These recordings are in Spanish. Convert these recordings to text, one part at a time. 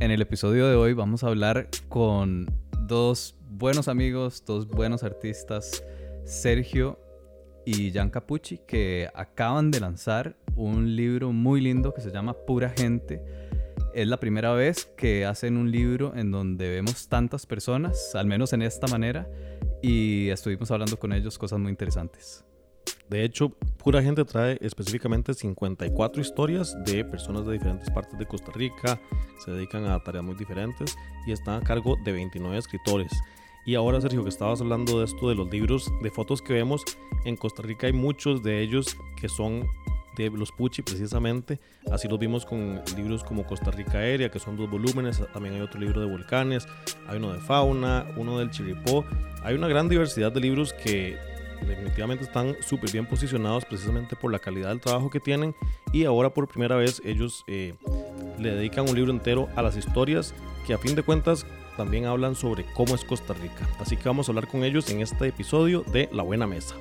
En el episodio de hoy vamos a hablar con dos buenos amigos, dos buenos artistas, Sergio y Jan Capucci, que acaban de lanzar un libro muy lindo que se llama Pura Gente. Es la primera vez que hacen un libro en donde vemos tantas personas, al menos en esta manera, y estuvimos hablando con ellos cosas muy interesantes. De hecho, Pura Gente trae específicamente 54 historias de personas de diferentes partes de Costa Rica, se dedican a tareas muy diferentes y están a cargo de 29 escritores. Y ahora, Sergio, que estabas hablando de esto de los libros de fotos que vemos, en Costa Rica hay muchos de ellos que son de los Puchi precisamente. Así los vimos con libros como Costa Rica Aérea, que son dos volúmenes. También hay otro libro de volcanes, hay uno de fauna, uno del Chiripó. Hay una gran diversidad de libros que definitivamente están súper bien posicionados precisamente por la calidad del trabajo que tienen y ahora por primera vez ellos eh, le dedican un libro entero a las historias que a fin de cuentas también hablan sobre cómo es Costa Rica. Así que vamos a hablar con ellos en este episodio de La Buena Mesa.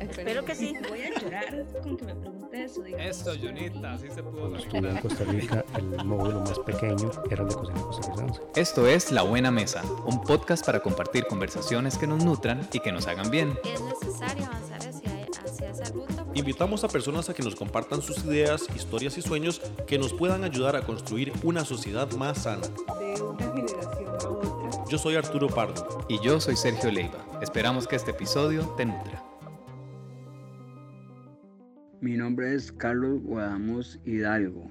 Espero que sí. Llorar con que me pregunte eso. Eso, Junita, así se pudo. Cuando estuve en Costa Rica, el módulo más pequeño era el de cocina costarricense. Esto es La Buena Mesa, un podcast para compartir conversaciones que nos nutran y que nos hagan bien. Es necesario avanzar hacia, hacia esa ruta. porque Invitamos a personas a que nos compartan sus ideas, historias y sueños que nos puedan ayudar a construir una sociedad más sana. de una generación a otra. Yo soy Arturo Pardo. Y yo soy Sergio Leiva. Esperamos que este episodio te nutra. Mi nombre es Carlos Guadamuz Hidalgo,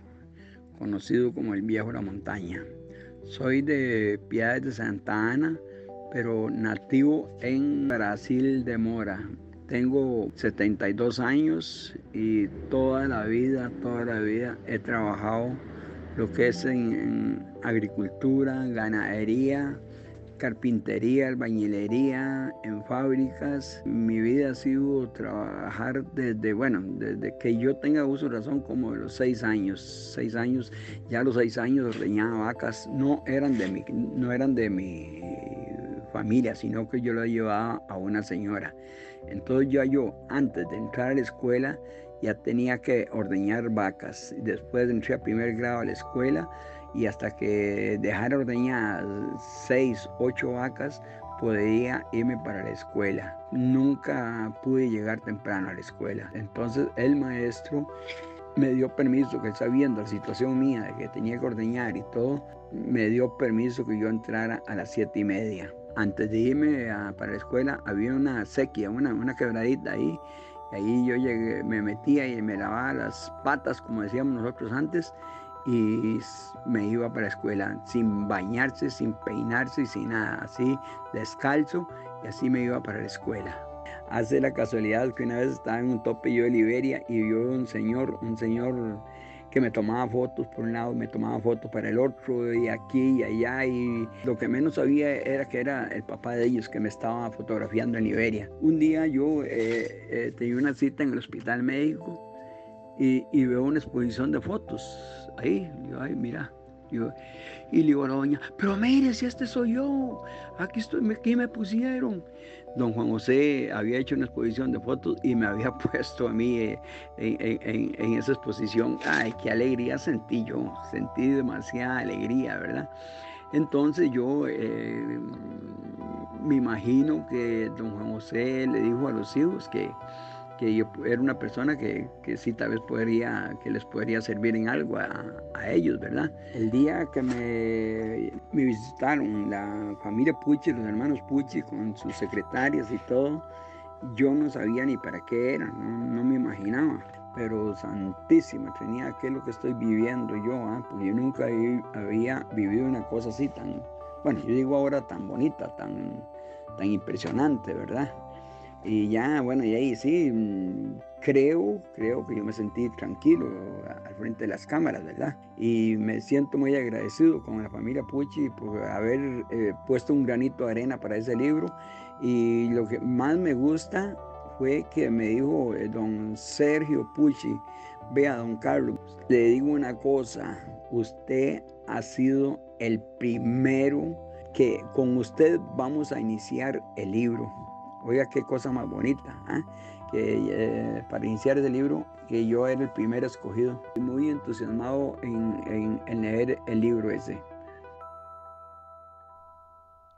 conocido como el Viejo de la Montaña. Soy de Piedades de Santa Ana, pero nativo en Brasil de Mora. Tengo 72 años y toda la vida, toda la vida he trabajado lo que es en agricultura, ganadería, carpintería, albañilería, en fábricas. Mi vida ha sido trabajar desde, bueno, desde que yo tenga uso de razón, como de los seis años. Seis años, ya a los seis años ordeñaba vacas, no eran de mi, no eran de mi familia, sino que yo la llevaba a una señora. Entonces ya yo, antes de entrar a la escuela, ya tenía que ordeñar vacas. Después entré a primer grado a la escuela y hasta que dejara ordeñadas seis, ocho vacas, podía irme para la escuela. Nunca pude llegar temprano a la escuela. Entonces el maestro me dio permiso, que sabiendo la situación mía de que tenía que ordeñar y todo, me dio permiso que yo entrara a las siete y media. Antes de irme a- para la escuela había una sequía, una, una quebradita ahí. Y ahí yo llegué, me metía y me lavaba las patas, como decíamos nosotros antes, y me iba para la escuela sin bañarse, sin peinarse y sin nada, así descalzo, y así me iba para la escuela. Hace la casualidad que una vez estaba en un tope yo de Liberia y vio un señor, un señor que me tomaba fotos por un lado, me tomaba fotos para el otro, y aquí y allá, y lo que menos sabía era que era el papá de ellos que me estaba fotografiando en Liberia. Un día yo eh, eh, tenía una cita en el hospital médico y, y veo una exposición de fotos ahí, yo, ay, mira, yo, y le digo a la doña, pero mire, si este soy yo, aquí estoy, aquí me pusieron. Don Juan José había hecho una exposición de fotos y me había puesto a mí eh, en esa exposición. Ay, qué alegría sentí yo, sentí demasiada alegría, ¿verdad? Entonces yo eh, me imagino que don Juan José le dijo a los hijos que, que yo era una persona que, que sí tal vez podría, que les podría servir en algo a, a ellos, ¿verdad? El día que me, me visitaron la familia Pucci, los hermanos Pucci con sus secretarias y todo, yo no sabía ni para qué era, no, no me imaginaba. Pero santísima, tenía qué es lo que estoy viviendo yo, ah? porque yo nunca había vivido una cosa así tan, bueno, yo digo ahora tan bonita, tan, tan impresionante, ¿verdad? Y ya, bueno, y ahí sí, mm, creo, creo que yo me sentí tranquilo al frente de las cámaras, ¿verdad? Y me siento muy agradecido con la familia Pucci por haber eh, puesto un granito de arena para ese libro. Y lo que más me gusta fue que me dijo eh, don Sergio Pucci, vea, don Carlos, le digo una cosa, usted ha sido el primero que con usted vamos a iniciar el libro. Oiga, qué cosa más bonita, ¿ah? que, eh, para iniciar ese libro, que yo era el primer escogido. Muy entusiasmado en, en, en leer el libro ese.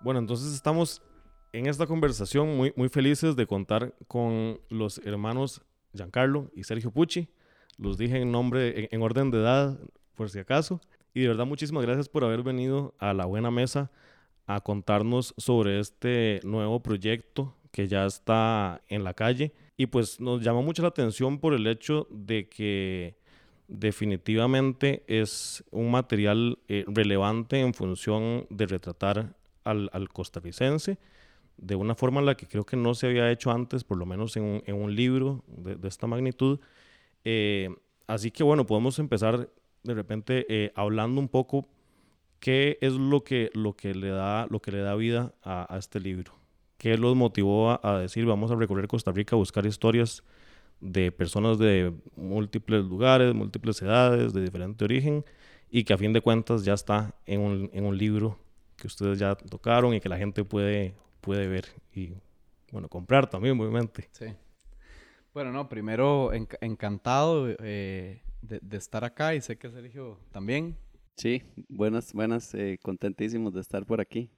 Bueno, entonces estamos en esta conversación muy, muy felices de contar con los hermanos Giancarlo y Sergio Pucci. Los dije en nombre, en, en orden de edad, por si acaso. Y de verdad, muchísimas gracias por haber venido a la buena mesa a contarnos sobre este nuevo proyecto que ya está en la calle. Y pues nos llamó mucho la atención por el hecho de que definitivamente es un material eh, relevante en función de retratar al, costarricense de una forma en la que creo que no se había hecho antes, por lo menos en un, libro de, esta magnitud. Eh, así que bueno, podemos empezar de repente eh, hablando un poco qué es lo que, lo que, le, da, lo que le da vida a este libro. ¿Qué los motivó a, a, decir vamos a recorrer Costa Rica a buscar historias de personas de múltiples lugares, múltiples edades, de diferente origen y que a fin de cuentas ya está en un, en un libro que ustedes ya tocaron y que la gente puede, puede ver y bueno, comprar también, obviamente. Sí. Bueno, no, primero en, encantado eh, de, de, estar acá y sé que Sergio también. Sí, buenas, buenas, eh, contentísimos de estar por aquí.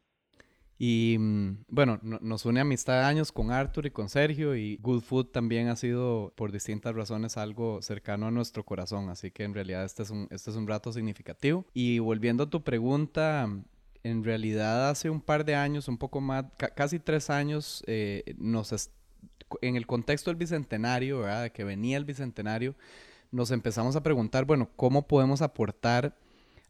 Y mm, bueno, no, nos une amistad de años con Arthur y con Sergio y Good Food también ha sido por distintas razones algo cercano a nuestro corazón, así que en realidad este es un, este es un rato significativo. Y volviendo a tu pregunta, en realidad hace un par de años, un poco más, casi tres años, eh, nos en el contexto del Bicentenario, ¿verdad? Que venía el Bicentenario, nos empezamos a preguntar, bueno, ¿cómo podemos aportar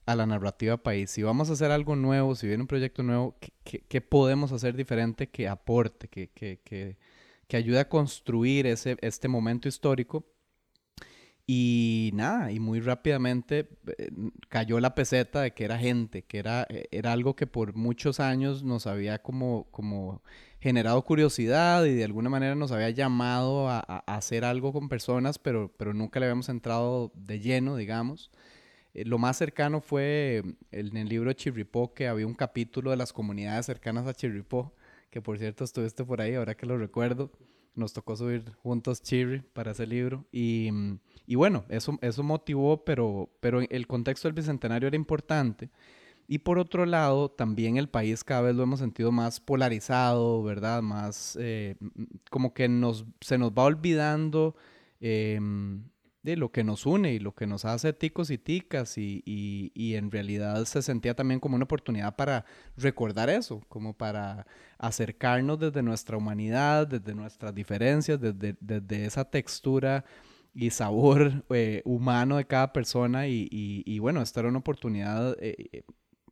a la narrativa país? Si vamos a hacer algo nuevo, si viene un proyecto nuevo, ¿qué, qué, qué podemos hacer diferente que aporte, que, que, que, ayude a construir ese, este momento histórico? Y nada, y muy rápidamente eh, cayó la peseta de que era gente, que era, eh, era algo que por muchos años nos había como, como generado curiosidad y de alguna manera nos había llamado a, a hacer algo con personas, pero, pero nunca le habíamos entrado de lleno, digamos. Eh, lo más cercano fue en el libro Chirripó, que había un capítulo de las comunidades cercanas a Chirripó, que por cierto estuviste por ahí, ahora que lo recuerdo nos tocó subir juntos Chirri para ese libro. Y, y, bueno, eso, eso motivó, pero, pero el contexto del Bicentenario era importante. Y por otro lado, también el país cada vez lo hemos sentido más polarizado, ¿verdad? Más eh, como que nos, se nos va olvidando eh, de lo que nos une y lo que nos hace ticos y ticas y, y, y, en realidad se sentía también como una oportunidad para recordar eso, como para acercarnos desde nuestra humanidad, desde nuestras diferencias, desde, desde esa textura y sabor eh, humano de cada persona y, y, bueno, esta era una oportunidad eh, eh,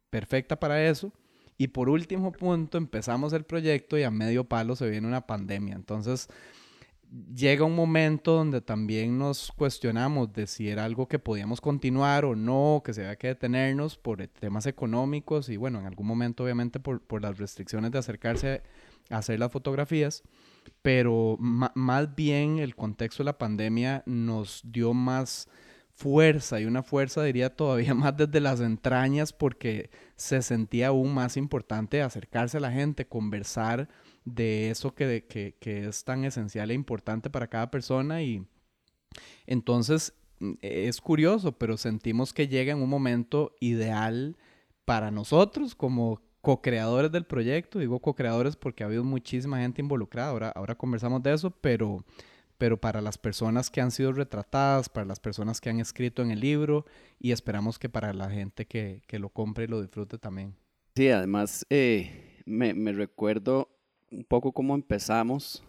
perfecta para eso. Y por último punto, empezamos el proyecto y a medio palo se viene una pandemia. Entonces, llega un momento donde también nos cuestionamos de si era algo que podíamos continuar o no, que se había que detenernos por temas económicos y bueno, en algún momento obviamente por, por las restricciones de acercarse a hacer las fotografías, pero más bien el contexto de la pandemia nos dio más fuerza y una fuerza diría todavía más desde las entrañas porque se sentía aún más importante acercarse a la gente, conversar, de eso que, que, que, es tan esencial e importante para cada persona y entonces mm, es curioso, pero sentimos que llega en un momento ideal para nosotros como co-creadores del proyecto, digo co-creadores porque ha habido muchísima gente involucrada, ahora, ahora conversamos de eso, pero, pero para las personas que han sido retratadas, para las personas que han escrito en el libro y esperamos que para la gente que, que lo compre y lo disfrute también. Sí, además eh, me recuerdo un poco cómo empezamos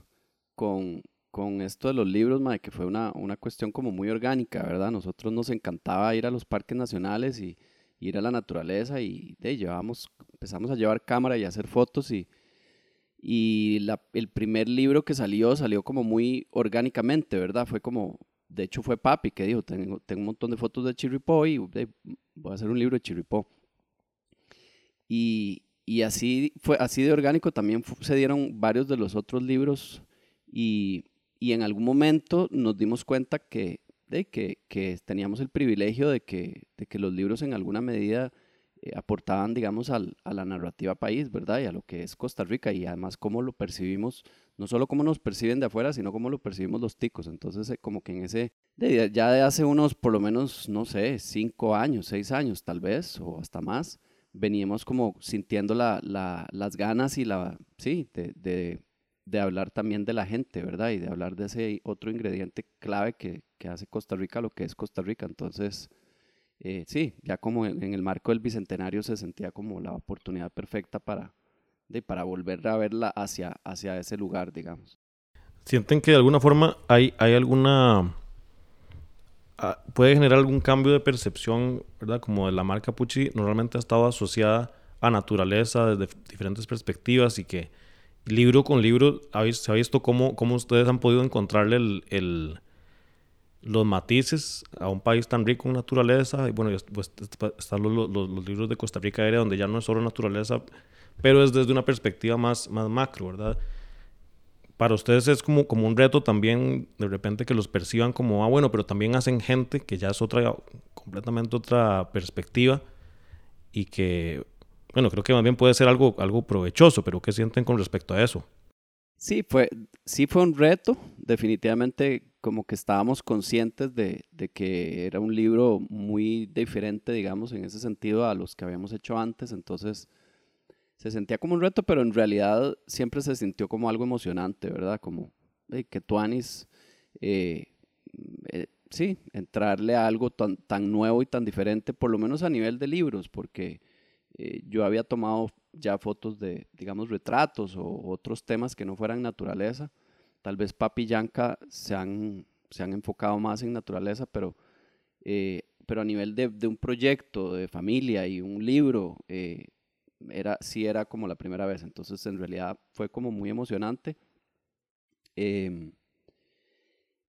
con, con esto de los libros, madre, que fue una, una cuestión como muy orgánica, ¿verdad? Nosotros nos encantaba ir a los parques nacionales y ir a la naturaleza y de, llevamos, empezamos a llevar cámara y a hacer fotos y, y la, el primer libro que salió salió como muy orgánicamente, ¿verdad? Fue como, de hecho fue Papi que dijo, tengo, tengo un montón de fotos de Chirripó y voy a hacer un libro de Chirripó. Y, y así, fue, así de orgánico también se dieron varios de los otros libros y, y en algún momento nos dimos cuenta que, que, que teníamos el privilegio de que, de que los libros en alguna medida eh, aportaban, digamos, al, a la narrativa país, ¿verdad? Y a lo que es Costa Rica y además cómo lo percibimos no solo cómo nos perciben de afuera, sino cómo lo percibimos los ticos. Entonces, eh, como que en ese, ya de hace unos, por lo menos, no sé, cinco años, seis años tal vez, o hasta más, veníamos como sintiendo la, la- las ganas y la, sí, de, de, de hablar también de la gente, ¿verdad? Y de hablar de ese otro ingrediente clave que, que hace Costa Rica lo que es Costa Rica. Entonces, eh, sí, ya como en, el marco del Bicentenario se sentía como la oportunidad perfecta para, de, para volver a verla hacia, hacia ese lugar, digamos. ¿Sienten que de alguna forma hay, hay alguna... ah, puede generar algún cambio de percepción, ¿verdad? Como de la marca Pucci normalmente ha estado asociada a naturaleza desde diferentes perspectivas y que libro con libro se ha visto cómo, cómo ustedes han podido encontrarle el, los matices a un país tan rico en naturaleza. Y bueno, pues, est- están los, libros de Costa Rica donde ya no es solo naturaleza, pero es desde una perspectiva más, más macro, ¿verdad? Para ustedes es como, como un reto también de repente que los perciban como, ah, bueno, pero también hacen gente que ya es otra, completamente otra perspectiva y que, bueno, creo que más bien puede ser algo, algo provechoso, pero ¿qué sienten con respecto a eso? Sí, fue, sí fue un reto, definitivamente como que estábamos conscientes de, de que era un libro muy diferente, digamos, en ese sentido a los que habíamos hecho antes, entonces se sentía como un reto, pero en realidad siempre se sintió como algo emocionante, ¿verdad? Como eh, que Tuanis, eh, eh, sí, entrarle a algo tan, tan nuevo y tan diferente, por lo menos a nivel de libros, porque eh, yo había tomado ya fotos de, digamos, retratos o otros temas que no fueran naturaleza. Tal vez Papi Yanka se han, se han enfocado más en naturaleza, pero, eh, pero a nivel de, de un proyecto de familia y un libro, eh, era, sí era como la primera vez. Entonces, en realidad fue como muy emocionante. Em,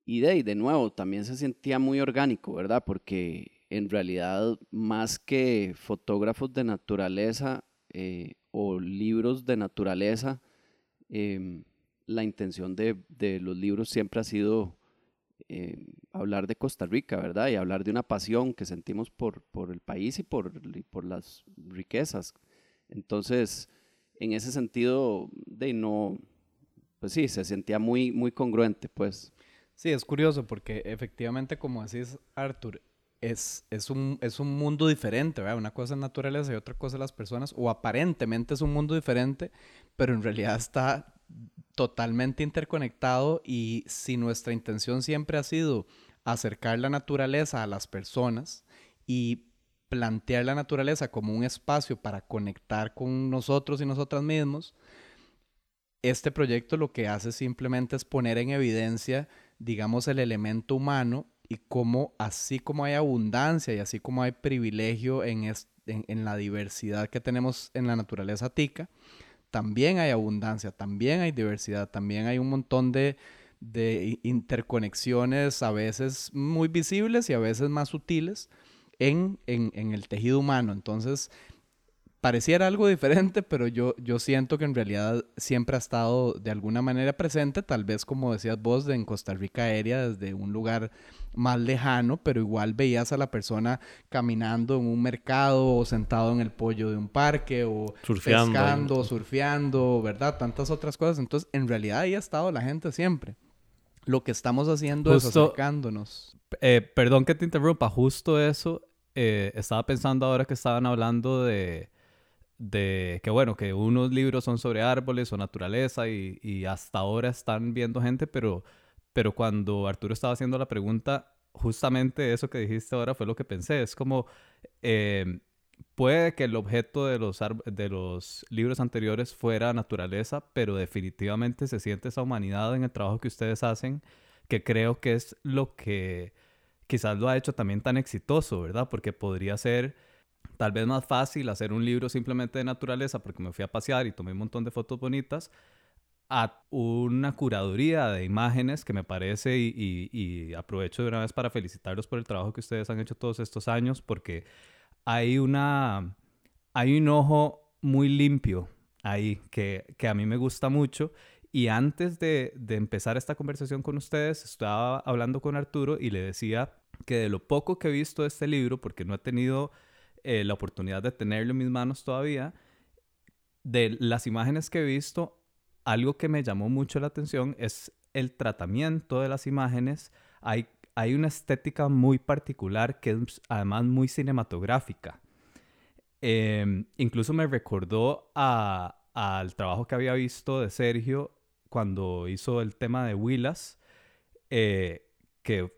y de, y de nuevo, también se sentía muy orgánico, ¿verdad? Porque en realidad, más que fotógrafos de naturaleza eh, o libros de naturaleza, em, la intención de, de los libros siempre ha sido eh, hablar de Costa Rica, ¿verdad? Y hablar de una pasión que sentimos por, por el país y por, y por las riquezas. Entonces, en ese sentido, de no, pues sí, se sentía muy, muy congruente, pues. Sí, es curioso porque efectivamente, como decís, Arthur, es, es, un, es un mundo diferente, ¿verdad? Una cosa es naturaleza y otra cosa es las personas, o aparentemente es un mundo diferente, pero en realidad está totalmente interconectado y si nuestra intención siempre ha sido acercar la naturaleza a las personas y plantear la naturaleza como un espacio para conectar con nosotros y nosotras mismos, este proyecto lo que hace simplemente es poner en evidencia, digamos, el elemento humano y cómo así como hay abundancia y así como hay privilegio en, en, en la diversidad que tenemos en la naturaleza tica, también hay abundancia, también hay diversidad, también hay un montón de, de interconexiones a veces muy visibles y a veces más sutiles en, en, en el tejido humano. Entonces, pareciera algo diferente, pero yo, yo siento que en realidad siempre ha estado de alguna manera presente, tal vez como decías vos, de en Costa Rica aérea, desde un lugar más lejano, pero igual veías a la persona caminando en un mercado o sentado en el pollo de un parque o Surfeando. pescando, surfeando, ¿verdad? Tantas otras cosas. Entonces, en realidad ahí ha estado la gente siempre. Lo que estamos haciendo es Justo- acercándonos. Eh, perdón que te interrumpa, justo eso. Eh, estaba pensando ahora que estaban hablando de, que, bueno, que unos libros son sobre árboles o naturaleza y, hasta ahora están viendo gente, pero, pero cuando Arturo estaba haciendo la pregunta, justamente eso que dijiste ahora fue lo que pensé. Es como, eh, puede que el objeto de los, de los libros anteriores fuera naturaleza, pero definitivamente se siente esa humanidad en el trabajo que ustedes hacen, que creo que es lo que quizás lo ha hecho también tan exitoso, ¿verdad? Porque podría ser tal vez más fácil hacer un libro simplemente de naturaleza porque me fui a pasear y tomé un montón de fotos bonitas a una curaduría de imágenes que me parece y, aprovecho de una vez para felicitarlos por el trabajo que ustedes han hecho todos estos años porque hay una hay un ojo muy limpio ahí que, que a mí me gusta mucho y antes de, de empezar esta conversación con ustedes estaba hablando con Arturo y le decía que de lo poco que he visto de este libro porque no he tenido eh, la oportunidad de tenerlo en mis manos todavía de las imágenes que he visto algo que me llamó mucho la atención es el tratamiento de las imágenes. Hay, hay una estética muy particular que es además muy cinematográfica. Em, incluso me recordó al trabajo que había visto de Sergio cuando hizo el tema de Willas, eh, que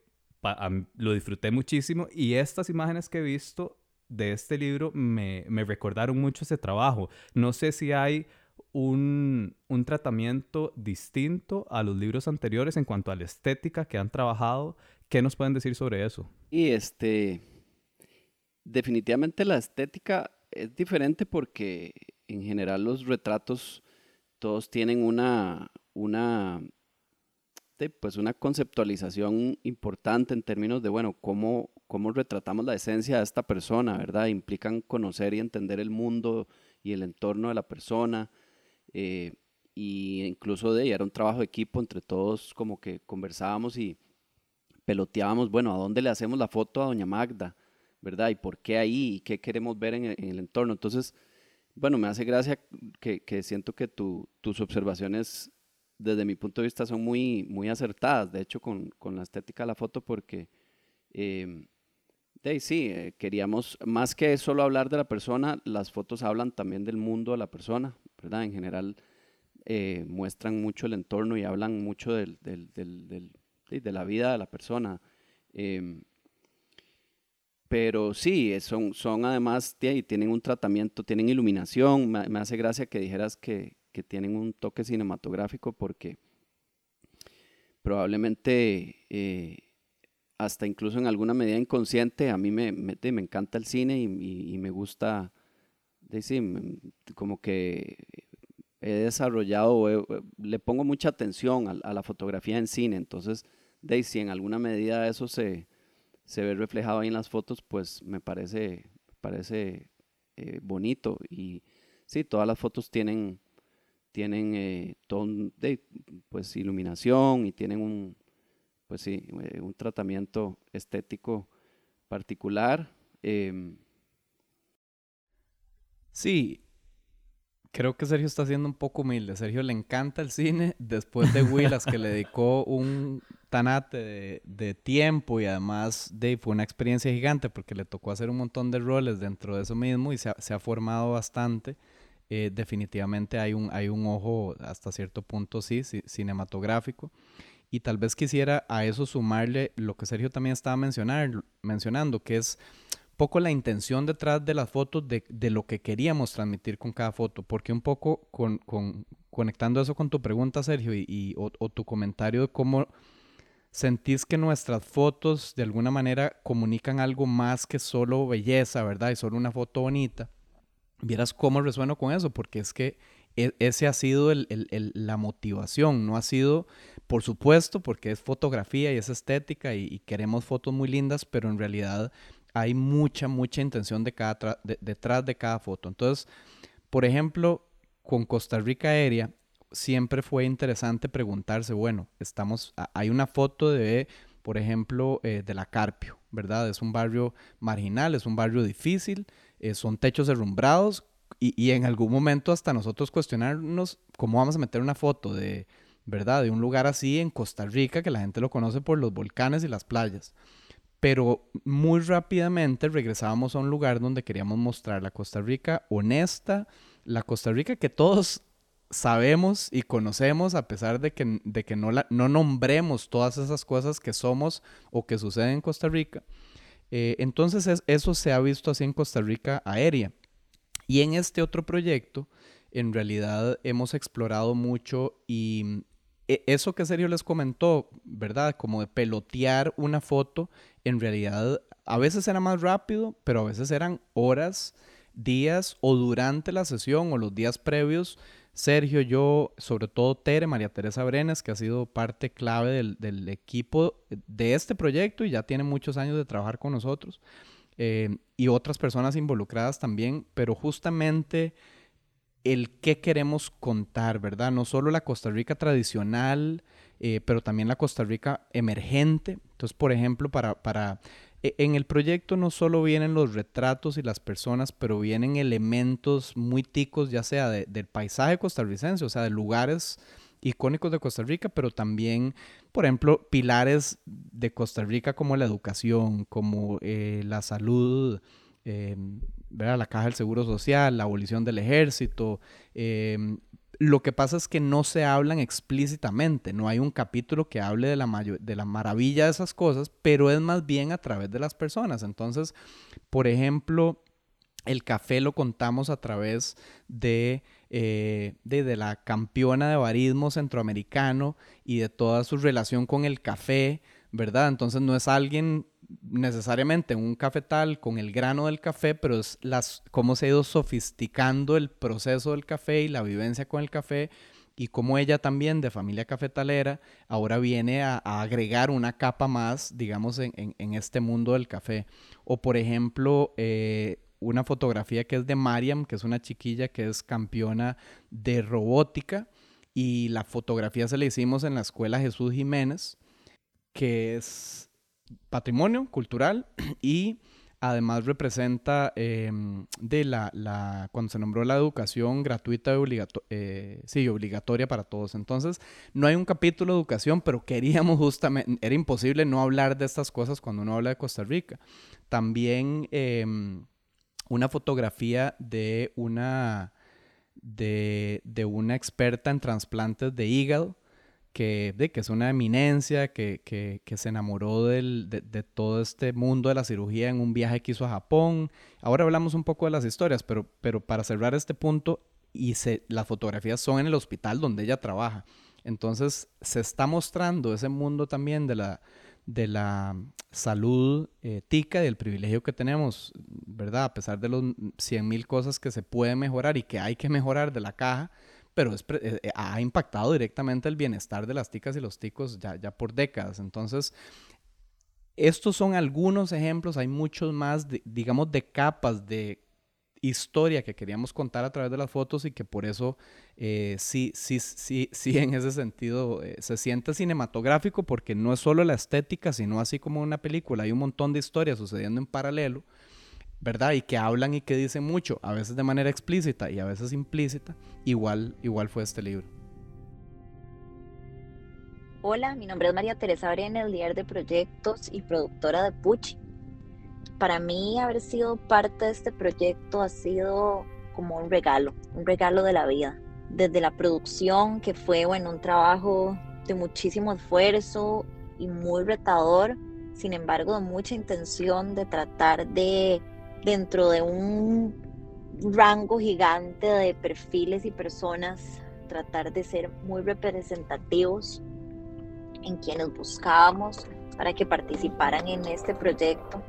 lo disfruté muchísimo. Y estas imágenes que he visto de este libro me, me recordaron mucho ese trabajo. No sé si hay un, un, tratamiento distinto a los libros anteriores en cuanto a la estética que han trabajado. ¿Qué nos pueden decir sobre eso? Y este, definitivamente la estética es diferente porque en general los retratos todos tienen una, una, pues una conceptualización importante en términos de, bueno, cómo, cómo retratamos la esencia de esta persona, ¿verdad? Implican conocer y entender el mundo y el entorno de la persona. Eh, y incluso de era un trabajo de equipo entre todos, como que conversábamos y peloteábamos, bueno, ¿a dónde le hacemos la foto a doña Magda? ¿verdad? ¿Y por qué ahí? ¿Y qué queremos ver en el, entorno? Entonces, bueno, me hace gracia que, siento que tus observaciones, desde mi punto de vista, son muy, muy acertadas, de hecho, con, la estética de la foto, porque, eh, sí, eh, queríamos, más que solo hablar de la persona, las fotos hablan también del mundo de la persona, ¿verdad? En general, eh, muestran mucho el entorno y hablan mucho del, de la vida de la persona. Em, pero sí, son, son además, tienen un tratamiento, tienen iluminación. Me, hace gracia que dijeras que, que, tienen un toque cinematográfico porque probablemente eh, hasta incluso en alguna medida inconsciente, a mí me, me, me encanta el cine y, me gusta, decir, como que he desarrollado, le pongo mucha atención a, la fotografía en cine, entonces, Daisy, en alguna medida eso se, se ve reflejado ahí en las fotos, pues me parece, parece eh, bonito. Y sí, todas las fotos tienen, tienen eh, de, pues, iluminación y tienen un, pues sí, eh, un tratamiento estético particular. Em, sí, creo que Sergio está siendo un poco humilde. Sergio le encanta el cine después de Willas, que le dedicó un tanate de, tiempo y además de, fue una experiencia gigante porque le tocó hacer un montón de roles dentro de eso mismo y se ha, formado bastante. Eh, definitivamente hay un, hay un ojo hasta cierto punto, sí, cinematográfico. Y tal vez quisiera a eso sumarle lo que Sergio también estaba mencionar, mencionando, que es poco la intención detrás de las fotos de, lo que queríamos transmitir con cada foto, porque un poco con, conectando eso con tu pregunta, Sergio, y, o, tu comentario de cómo sentís que nuestras fotos de alguna manera comunican algo más que solo belleza, ¿verdad? Y solo una foto bonita. Vieras cómo resueno con eso, porque es que e, ese ha sido la motivación, no ha sido, por supuesto, porque es fotografía y es estética y, queremos fotos muy lindas, pero en realidad hay mucha, mucha intención de cada detrás de cada foto. Entonces, por ejemplo, con Costa Rica Aérea, siempre fue interesante preguntarse, bueno, estamos, hay una foto de, por ejemplo, eh, de la Carpio, ¿verdad? Es un barrio marginal, es un barrio difícil, eh, son techos derrumbrados y, y, en algún momento hasta nosotros cuestionarnos cómo vamos a meter una foto de, ¿verdad? De un lugar así en Costa Rica que la gente lo conoce por los volcanes y las playas. Pero muy rápidamente regresábamos a un lugar donde queríamos mostrar la Costa Rica honesta, la Costa Rica que todos sabemos y conocemos a pesar de que, de que no, la, no nombremos todas esas cosas que somos o que suceden en Costa Rica. Eh, entonces eso se ha visto así en Costa Rica aérea. Y en este otro proyecto, en realidad hemos explorado mucho y e, eso que Sergio les comentó, ¿verdad? Como de pelotear una foto, en realidad a veces era más rápido, pero a veces eran horas, días o durante la sesión o los días previos Sergio, yo, sobre todo Tere, María Teresa Brenes, que ha sido parte clave del, equipo de este proyecto y ya tiene muchos años de trabajar con nosotros, eh, y otras personas involucradas también, pero justamente el qué queremos contar, ¿verdad? No solo la Costa Rica tradicional, eh, pero también la Costa Rica emergente. Entonces, por ejemplo, para, para en el proyecto no solo vienen los retratos y las personas, pero vienen elementos muy ticos, ya sea del paisaje costarricense, o sea, de lugares icónicos de Costa Rica, pero también, por ejemplo, pilares de Costa Rica como la educación, como eh, la salud, eh, la caja del Seguro Social, la abolición del ejército, eh, lo que pasa es que no se hablan explícitamente, no hay un capítulo que hable de la, de la maravilla de esas cosas, pero es más bien a través de las personas. Entonces, por ejemplo, el café lo contamos a través de, eh, de, la campeona de barismo centroamericano y de toda su relación con el café, ¿verdad? Entonces no es alguien necesariamente un cafetal con el grano del café, pero es las, cómo se ha ido sofisticando el proceso del café y la vivencia con el café y cómo ella también de familia cafetalera ahora viene a, agregar una capa más, digamos, en, este mundo del café. O por ejemplo, eh, una fotografía que es de Mariam, que es una chiquilla que es campeona de robótica y la fotografía se la hicimos en la escuela Jesús Jiménez, que es patrimonio cultural y además representa em, de la, la, cuando se nombró la educación gratuita y eh, sí, obligatoria para todos. Entonces, no hay un capítulo de educación, pero queríamos justamente, era imposible no hablar de estas cosas cuando uno habla de Costa Rica. También em, una fotografía de una, de, de una experta en trasplantes de hígado que, de, que es una eminencia, que, que, que se enamoró del, de, de, todo este mundo de la cirugía en un viaje que hizo a Japón. Ahora hablamos un poco de las historias, pero, pero para cerrar este punto, y se, las fotografías son en el hospital donde ella trabaja. Entonces se está mostrando ese mundo también de la, de la salud eh, tica y del privilegio que tenemos, ¿verdad? A pesar de los 100 mil cosas que se puede mejorar y que hay que mejorar de la caja, pero eh, eh, ha impactado directamente el bienestar de las ticas y los ticos ya, ya por décadas. Entonces, estos son algunos ejemplos, hay muchos más, digamos, de capas de historia que queríamos contar a través de las fotos y que por eso eh, sí, sí, sí, sí, en ese sentido se siente cinematográfico porque no es solo la estética, sino así como una película, hay un montón de historias sucediendo en paralelo ¿verdad? Y que hablan y que dicen mucho, a veces de manera explícita y a veces implícita, igual, igual fue este libro. Hola, mi nombre es María Teresa Brenes, líder de proyectos y productora de Puchi. Para mí haber sido parte de este proyecto ha sido como un regalo, un regalo de la vida. Desde la producción, que fue bueno, un trabajo de muchísimo esfuerzo y muy retador, sin embargo de mucha intención de tratar de dentro de un rango gigante de perfiles y personas, tratar de ser muy representativos en quienes buscábamos para que participaran en este proyecto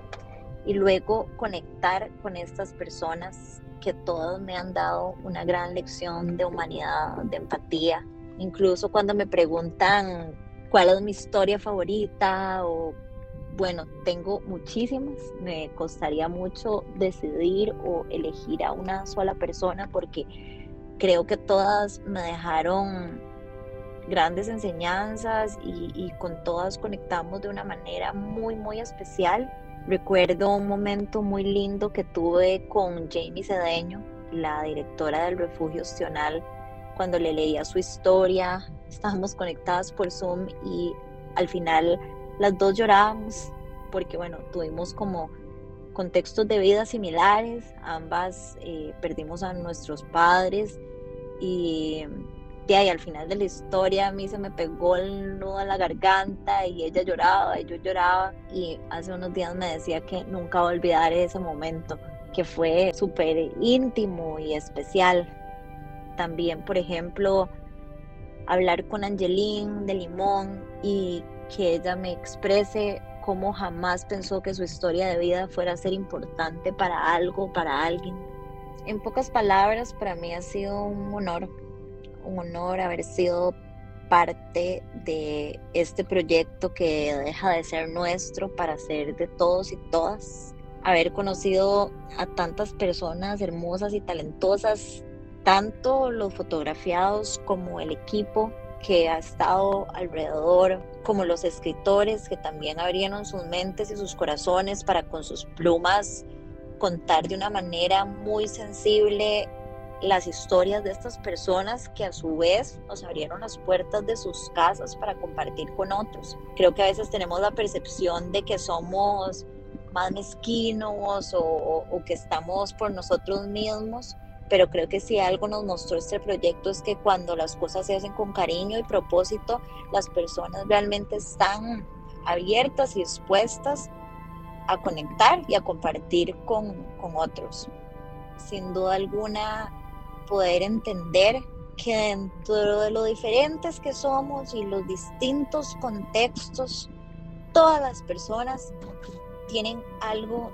y luego conectar con estas personas que todas me han dado una gran lección de humanidad, de empatía. Incluso cuando me preguntan cuál es mi historia favorita o bueno, tengo muchísimas, me costaría mucho decidir o elegir a una sola persona porque creo que todas me dejaron grandes enseñanzas y, con todas conectamos de una manera muy, muy especial. Recuerdo un momento muy lindo que tuve con Jamie Cedeño, la directora del refugio Ostional, cuando le leía su historia, estábamos conectadas por Zoom y al final las dos llorábamos porque, bueno, tuvimos como contextos de vida similares, ambas eh, perdimos a nuestros padres y de ahí al final de la historia a mí se me pegó el nudo a la garganta y ella lloraba y yo lloraba y hace unos días me decía que nunca va a olvidar ese momento que fue súper íntimo y especial. También, por ejemplo, hablar con Angeline de Limón y que ella me exprese cómo jamás pensó que su historia de vida fuera a ser importante para algo, para alguien. En pocas palabras, para mí ha sido un honor, un honor haber sido parte de este proyecto que deja de ser nuestro para ser de todos y todas. Haber conocido a tantas personas hermosas y talentosas, tanto los fotografiados como el equipo, que ha estado alrededor, como los escritores que también abrieron sus mentes y sus corazones para con sus plumas contar de una manera muy sensible las historias de estas personas que a su vez nos abrieron las puertas de sus casas para compartir con otros. Creo que a veces tenemos la percepción de que somos más mezquinos o, o que estamos por nosotros mismos, pero creo que si algo nos mostró este proyecto es que cuando las cosas se hacen con cariño y propósito, las personas realmente están abiertas y dispuestas a conectar y a compartir con, con otros. Sin duda alguna, poder entender que dentro de lo diferentes que somos y los distintos contextos, todas las personas tienen algo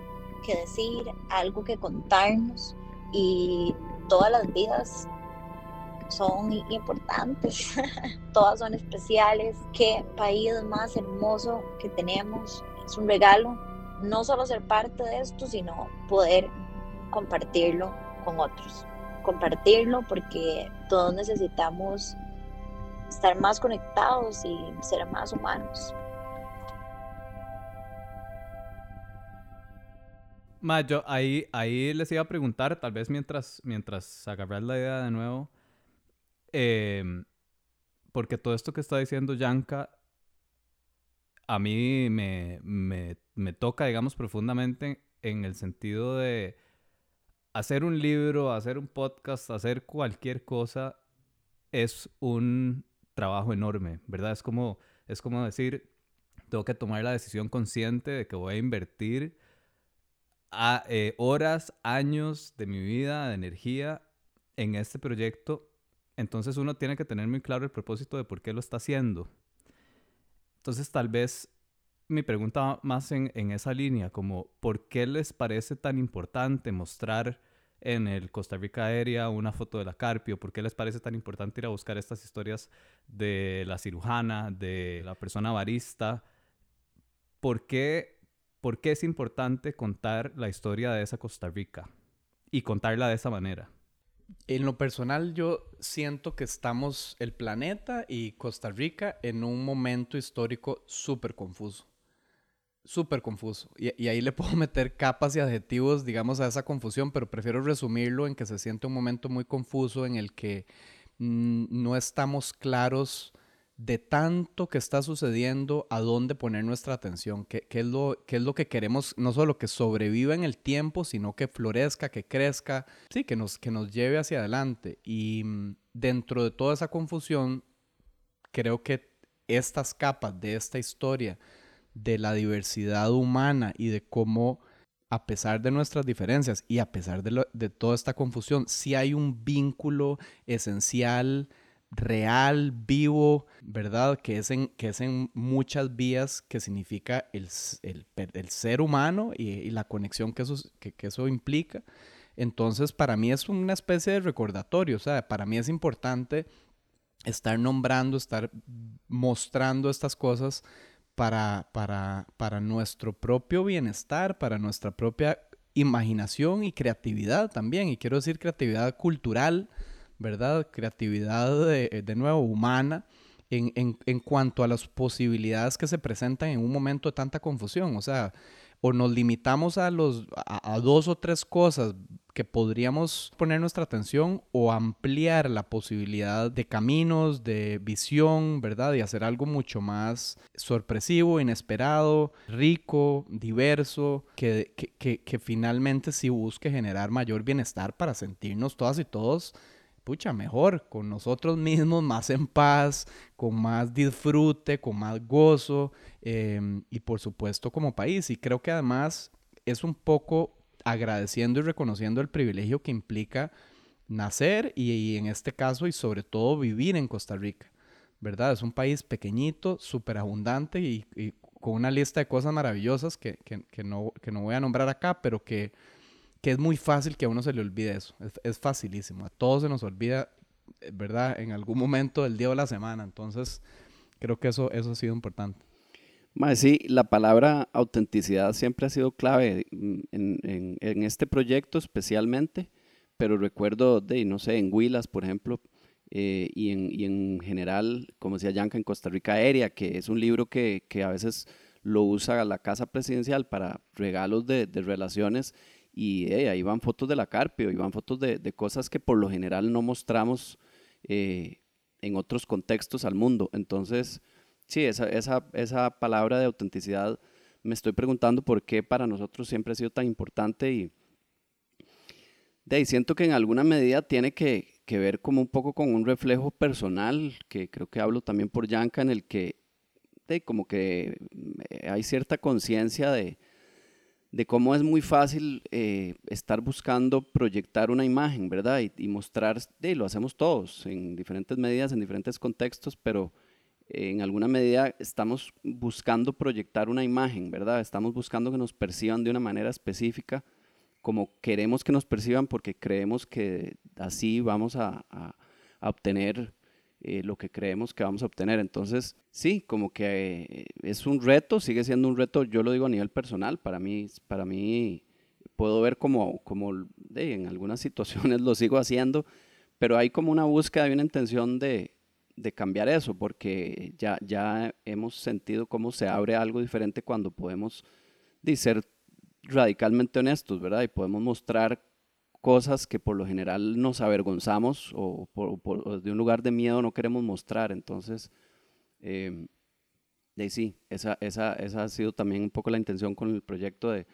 que decir, algo que contarnos y todas las vidas son importantes, todas son especiales. Qué país más hermoso que tenemos. Es un regalo no solo ser parte de esto, sino poder compartirlo con otros. Compartirlo porque todos necesitamos estar más conectados y ser más humanos. Ma, yo ahí, ahí les iba a preguntar, tal vez mientras, mientras agarrar la idea de nuevo, em, porque todo esto que está diciendo Yanka a mí me, me, me toca, digamos, profundamente en el sentido de hacer un libro, hacer un podcast, hacer cualquier cosa es un trabajo enorme, ¿verdad? Es como, es como decir, tengo que tomar la decisión consciente de que voy a invertir a, eh, horas, años de mi vida, de energía en este proyecto. Entonces uno tiene que tener muy claro el propósito de por qué lo está haciendo. Entonces tal vez mi pregunta más en, en esa línea, como ¿por qué les parece tan importante mostrar en el Costa Rica Aérea una foto de la Carpio? ¿Por qué les parece tan importante ir a buscar estas historias de la cirujana, de la persona barista? ¿Por qué ¿por qué es importante contar la historia de esa Costa Rica y contarla de esa manera? En lo personal yo siento que estamos el planeta y Costa Rica en un momento histórico súper confuso. Súper confuso. Y, ahí le puedo meter capas y adjetivos, digamos, a esa confusión, pero prefiero resumirlo en que se siente un momento muy confuso en el que mm, no estamos claros de tanto que está sucediendo, a dónde poner nuestra atención, qué, es lo, qué es lo que queremos, no solo que sobreviva en el tiempo, sino que florezca, que crezca, sí, que nos, que nos lleve hacia adelante. Y mm, dentro de toda esa confusión, creo que estas capas de esta historia, de la diversidad humana y de cómo a pesar de nuestras diferencias y a pesar de, de toda esta confusión, sí hay un vínculo esencial real, vivo, ¿verdad? Que es en, que es muchas vías que significa el, el, ser humano y, la conexión que eso, que eso implica. Entonces, para mí es una especie de recordatorio, o sea, para mí es importante estar nombrando, estar mostrando estas cosas para, para, para nuestro propio bienestar, para nuestra propia imaginación y creatividad también. Y quiero decir creatividad cultural, ¿verdad? Creatividad de, de nuevo humana en, en, en, cuanto a las posibilidades que se presentan en un momento de tanta confusión. O sea, o nos limitamos a, los, a, dos o tres cosas que podríamos poner nuestra atención o ampliar la posibilidad de caminos, de visión, ¿verdad? Y hacer algo mucho más sorpresivo, inesperado, rico, diverso, que, que, que, que finalmente sí busque generar mayor bienestar para sentirnos todas y todos pucha, mejor, con nosotros mismos, más en paz, con más disfrute, con más gozo em, y por supuesto como país. Y creo que además es un poco agradeciendo y reconociendo el privilegio que implica nacer y, en este caso y sobre todo vivir en Costa Rica, ¿verdad? Es un país pequeñito, súper abundante y, con una lista de cosas maravillosas que, que, no, que no voy a nombrar acá, pero que que es muy fácil que a uno se le olvide eso. Es, facilísimo. A todos se nos olvida, eh, ¿verdad? En algún momento del día o la semana. Entonces, creo que eso, eso ha sido importante. sí, la palabra autenticidad siempre ha sido clave en, en, en, este proyecto especialmente, pero recuerdo de, no sé, en Huilas, por ejemplo, eh, y, en, y, en, general, como decía Yanka, en Costa Rica Aérea, que es un libro que, que a veces lo usa la Casa Presidencial para regalos de, de relaciones y ahí van fotos de la Carpio, y van fotos de, de cosas que por lo general no mostramos eh, en otros contextos al mundo. Entonces, sí, esa, esa, esa palabra de autenticidad me estoy preguntando por qué para nosotros siempre ha sido tan importante y de ahí siento que en alguna medida tiene que, que, ver como un poco con un reflejo personal, que creo que hablo también por Yanka, en el que de, como que eh, hay cierta conciencia de, de, cómo es muy fácil eh, estar buscando proyectar una imagen, ¿verdad? Y, y mostrar, de, lo hacemos todos, en diferentes medidas, en diferentes contextos, pero en alguna medida estamos buscando proyectar una imagen, ¿verdad? Estamos buscando que nos perciban de una manera específica, como queremos que nos perciban porque creemos que así vamos a, obtener eh, lo que creemos que vamos a obtener. Entonces, sí, como que eh, es un reto, sigue siendo un reto, yo lo digo a nivel personal, para mí, para mí puedo ver como, como de, en algunas situaciones lo sigo haciendo, pero hay como una búsqueda y una intención de, de cambiar eso, porque ya, ya hemos sentido cómo se abre algo diferente cuando podemos ser radicalmente honestos, ¿verdad? Y podemos mostrar cosas que por lo general nos avergonzamos o, por, de un lugar de miedo no queremos mostrar. Entonces, eh, sí, esa, esa, esa ha sido también un poco la intención con el proyecto de,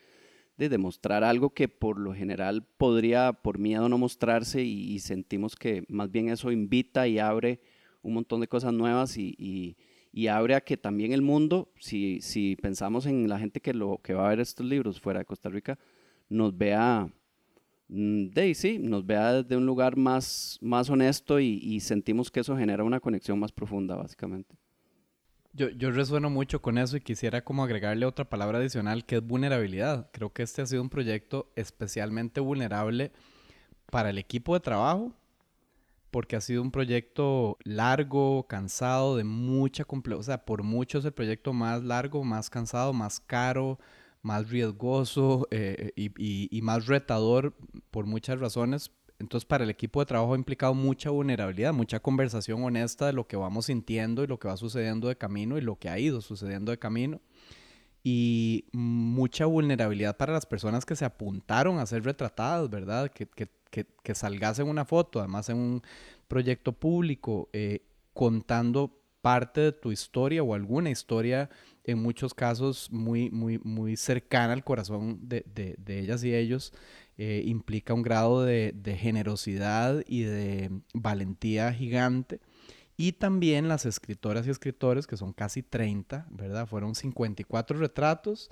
de demostrar algo que por lo general podría por miedo no mostrarse y sentimos que más bien eso invita y abre un montón de cosas nuevas y, y, abre a que también el mundo, si, si pensamos en la gente que, lo, que va a ver estos libros fuera de Costa Rica, nos vea, de sí, nos vea desde un lugar más, más honesto y, y, sentimos que eso genera una conexión más profunda, básicamente. Yo, yo resueno mucho con eso y quisiera como agregarle otra palabra adicional que es vulnerabilidad. Creo que este ha sido un proyecto especialmente vulnerable para el equipo de trabajo, porque ha sido un proyecto largo, cansado, de mucha complejidad. O sea, por mucho es el proyecto más largo, más cansado, más caro, más riesgoso eh, y, y, más retador por muchas razones. Entonces, para el equipo de trabajo ha implicado mucha vulnerabilidad, mucha conversación honesta de lo que vamos sintiendo y lo que va sucediendo de camino y lo que ha ido sucediendo de camino. Y mucha vulnerabilidad para las personas que se apuntaron a ser retratadas, ¿verdad? Que, que que, que salgas en una foto, además en un proyecto público, eh, contando parte de tu historia o alguna historia, en muchos casos muy, muy, muy cercana al corazón de, de, de ellas y ellos, eh, implica un grado de, de, generosidad y de valentía gigante. Y también las escritoras y escritores, que son casi 30, ¿verdad? Fueron 54 retratos,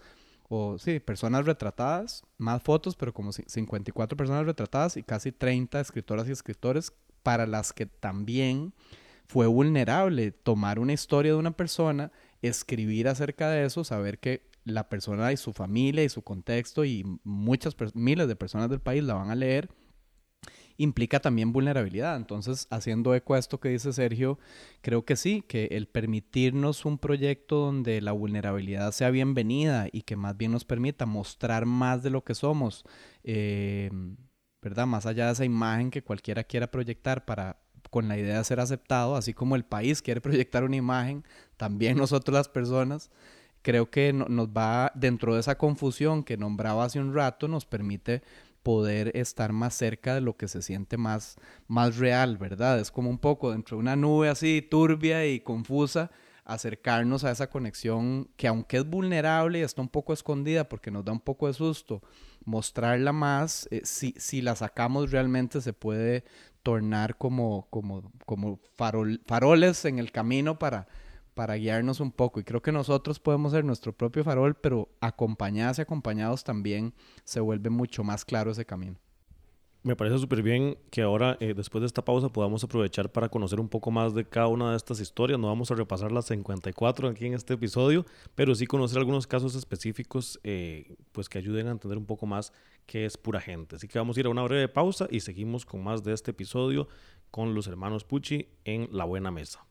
o sí, personas retratadas, más fotos, pero como 54 personas retratadas y casi 30 escritoras y escritores para las que también fue vulnerable tomar una historia de una persona, escribir acerca de eso, saber que la persona y su familia y su contexto y muchas miles de personas del país la van a leer implica también vulnerabilidad. Entonces, haciendo eco a esto que dice Sergio, creo que sí, que el permitirnos un proyecto donde la vulnerabilidad sea bienvenida y que más bien nos permita mostrar más de lo que somos, eh, ¿verdad? Más allá de esa imagen que cualquiera quiera proyectar para con la idea de ser aceptado, así como el país quiere proyectar una imagen, también nosotros las personas, creo que nos va dentro de esa confusión que nombraba hace un rato, nos permite poder estar más cerca de lo que se siente más, más real, ¿verdad? Es como un poco dentro de una nube así turbia y confusa, acercarnos a esa conexión que aunque es vulnerable y está un poco escondida porque nos da un poco de susto, mostrarla más, eh, si, si la sacamos realmente se puede tornar como, como, como farol, faroles en el camino para, para guiarnos un poco. Y creo que nosotros podemos ser nuestro propio farol, pero acompañados y acompañados también se vuelve mucho más claro ese camino. Me parece súper bien que ahora, eh, después de esta pausa, podamos aprovechar para conocer un poco más de cada una de estas historias. No vamos a repasar las 54 aquí en este episodio, pero sí conocer algunos casos específicos eh, pues que ayuden a entender un poco más qué es pura gente. Así que vamos a ir a una breve pausa y seguimos con más de este episodio con los hermanos Pucci en La Buena Mesa.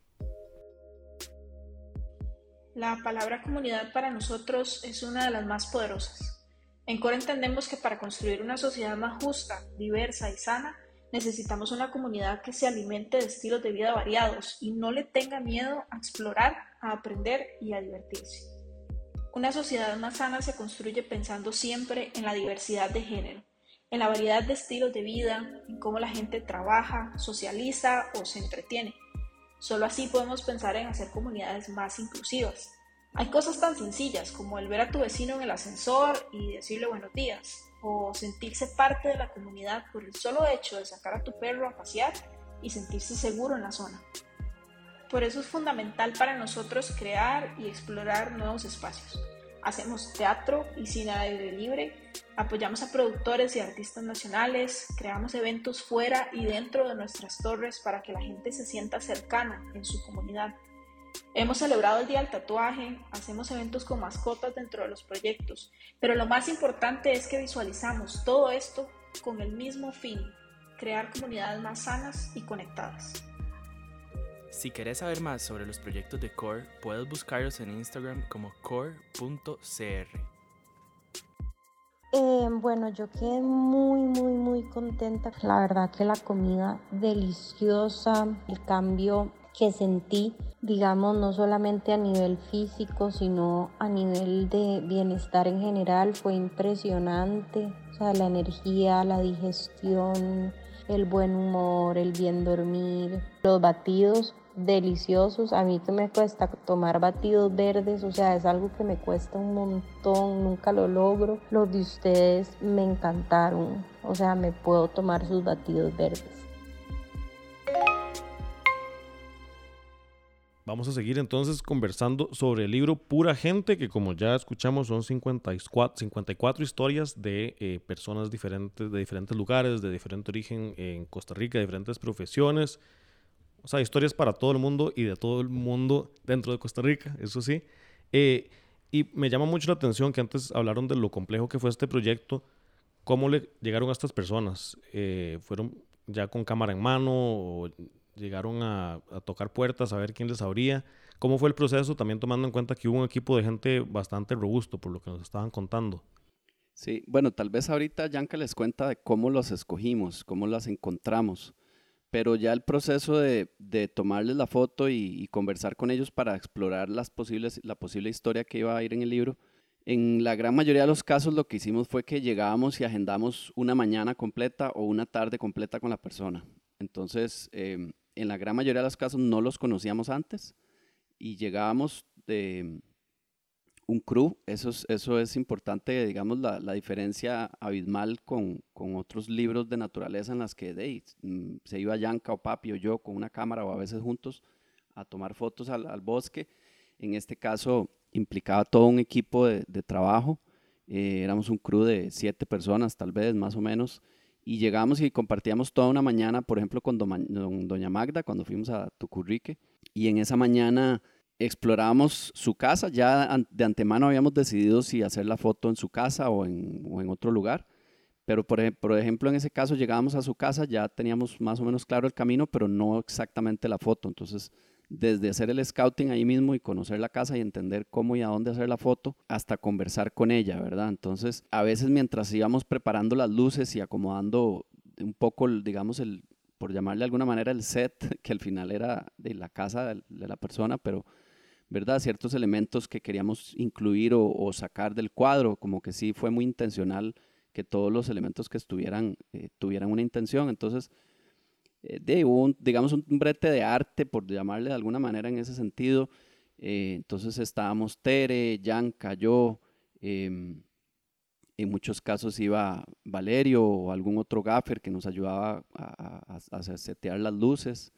La palabra comunidad para nosotros es una de las más poderosas. En Core entendemos que para construir una sociedad más justa, diversa y sana, Necesitamos una comunidad que se alimente de estilos de vida variados y no le tenga miedo a explorar, a aprender y a divertirse. Una sociedad más sana se construye pensando siempre en la diversidad de género, en la variedad de estilos de vida, en cómo la gente trabaja, socializa o se entretiene. Solo así podemos pensar en hacer comunidades más inclusivas. Hay cosas tan sencillas como el ver a tu vecino en el ascensor y decirle buenos días, o sentirse parte de la comunidad por el solo hecho de sacar a tu perro a pasear y sentirse seguro en la zona. Por eso es fundamental para nosotros crear y explorar nuevos espacios. Hacemos teatro y cine aire libre, apoyamos a productores y artistas nacionales, creamos eventos fuera y dentro de nuestras torres para que la gente se sienta cercana en su comunidad. Hemos celebrado el Día del Tatuaje, hacemos eventos con mascotas dentro de los proyectos, pero lo más importante es que visualizamos todo esto con el mismo fin, crear comunidades más sanas y conectadas. Si querés saber más sobre los proyectos de Core, puedes buscarlos en Instagram como core.cr. Eh, bueno, yo quedé muy, muy, muy contenta. La verdad que la comida deliciosa, el cambio que sentí, digamos, no solamente a nivel físico, sino a nivel de bienestar en general, fue impresionante. O sea, la energía, la digestión, el buen humor, el bien dormir, los batidos deliciosos. A mí me cuesta tomar batidos verdes, o sea, es algo que me cuesta un montón, nunca lo logro. Los de ustedes me encantaron, o sea, me puedo tomar sus batidos verdes. Vamos a seguir entonces conversando sobre el libro Pura Gente, que como ya escuchamos son 54, 54 historias de eh, personas diferentes, de diferentes lugares, de diferente origen en Costa Rica, de diferentes profesiones. O sea, historias para todo el mundo y de todo el mundo dentro de Costa Rica, eso sí. Eh, y me llama mucho la atención que antes hablaron de lo complejo que fue este proyecto, cómo le llegaron a estas personas. Eh, ¿Fueron ya con cámara en mano o llegaron a, tocar puertas a ver quién les abría. ¿Cómo fue el proceso? También tomando en cuenta que hubo un equipo de gente bastante robusto, por lo que nos estaban contando. Sí, bueno, tal vez ahorita Yanka les cuenta de cómo los escogimos, cómo las encontramos, pero ya el proceso de, de tomarles la foto y, conversar con ellos para explorar las posibles, la posible historia que iba a ir en el libro, en la gran mayoría de los casos lo que hicimos fue que llegábamos y agendamos una mañana completa o una tarde completa con la persona. Entonces, em, en la gran mayoría de los casos no los conocíamos antes y llegábamos de un crew, eso es, eso es importante, digamos, la, la diferencia abismal con, con, otros libros de naturaleza en las que de, mm, se iba Yanka o Papi o yo con una cámara o a veces juntos a tomar fotos al, bosque. En este caso implicaba todo un equipo de, trabajo, eh, éramos un crew de siete personas tal vez, más o menos, y llegamos y compartíamos toda una mañana, por ejemplo, con Doña Magda, cuando fuimos a Tucurrique, y en esa mañana explorábamos su casa, ya de antemano habíamos decidido si hacer la foto en su casa o en, o en otro lugar, pero por, por, ejemplo en ese caso llegábamos a su casa, ya teníamos más o menos claro el camino, pero no exactamente la foto, entonces desde hacer el scouting ahí mismo y conocer la casa y entender cómo y a dónde hacer la foto, hasta conversar con ella, ¿verdad? Entonces, a veces mientras íbamos preparando las luces y acomodando un poco, digamos, el, por llamarle de alguna manera el set, que al final era de la casa de, la persona, pero, ¿verdad? Ciertos elementos que queríamos incluir o, sacar del cuadro, como que sí fue muy intencional que todos los elementos que estuvieran eh, tuvieran una intención. Entonces, eh, de un, digamos, un brete de arte, por llamarle de alguna manera en ese sentido. Eh, entonces estábamos Tere, Yanka, yo, em, en muchos casos iba Valerio o algún otro gaffer que nos ayudaba a, a, a setear las luces.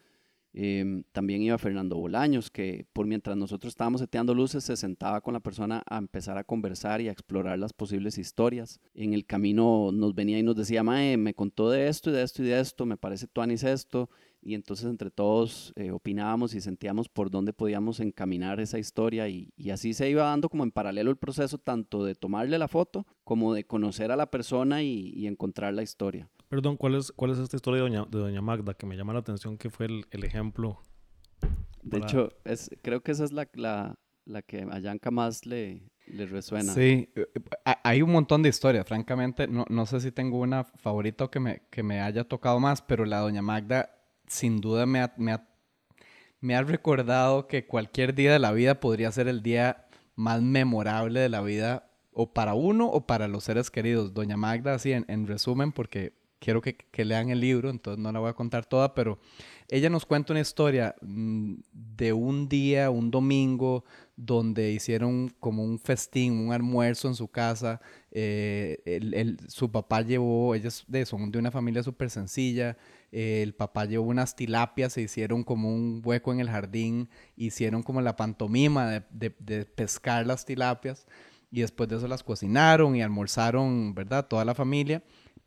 Em, también iba Fernando Bolaños, que por mientras nosotros estábamos seteando luces, se sentaba con la persona a empezar a conversar y a explorar las posibles historias. En el camino nos venía y nos decía, Mae, me contó de esto y de esto y de esto, me parece tuanis esto, y entonces entre todos eh, opinábamos y sentíamos por dónde podíamos encaminar esa historia y, así se iba dando como en paralelo el proceso tanto de tomarle la foto como de conocer a la persona y, encontrar la historia. Perdón, ¿cuál es, cuál es esta historia de doña, de doña Magda que me llama la atención que fue el, el ejemplo? De hecho, es, creo que esa es la, la, la que a Yanka más le, le resuena. Sí, eh, hay un montón de historias, francamente. No, no sé si tengo una favorita que me, que me haya tocado más, pero la Doña Magda sin duda me ha, me, ha, me ha recordado que cualquier día de la vida podría ser el día más memorable de la vida o para uno o para los seres queridos. Doña Magda, así en, en resumen, porque quiero que, que, lean el libro, entonces no la voy a contar toda, pero ella nos cuenta una historia mm, de un día, un domingo, donde hicieron como un festín, un almuerzo en su casa. Eh, el, su papá llevó, ellos son de una familia súper sencilla, eh, el papá llevó unas tilapias, se hicieron como un hueco en el jardín, hicieron como la pantomima de, de pescar las tilapias y después de eso las cocinaron y almorzaron, ¿verdad? Toda la familia.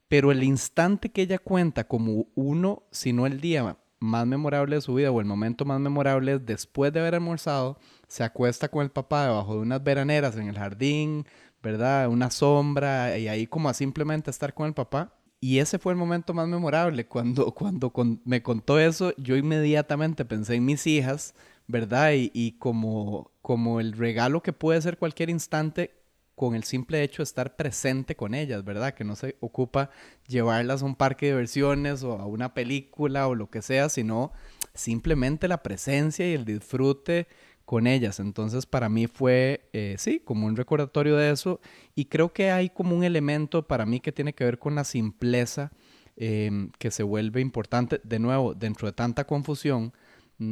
Pero el instante que ella cuenta como uno, si no el día más memorable de su vida o el momento más memorable es después de haber almorzado, se acuesta con el papá debajo de unas veraneras en el jardín, ¿verdad? Una sombra y ahí como a simplemente estar con el papá. Y ese fue el momento más memorable. Cuando, cuando me contó eso, yo inmediatamente pensé en mis hijas, ¿verdad? Y, y como, como el regalo que puede ser cualquier instante con el simple hecho de estar presente con ellas, ¿verdad? Que no se ocupa llevarlas a un parque de diversiones o a una película o lo que sea, sino simplemente la presencia y el disfrute con ellas. Entonces para mí fue, eh, sí, como un recordatorio de eso y creo que hay como un elemento para mí que tiene que ver con la simpleza em, que se vuelve importante, de nuevo, dentro de tanta confusión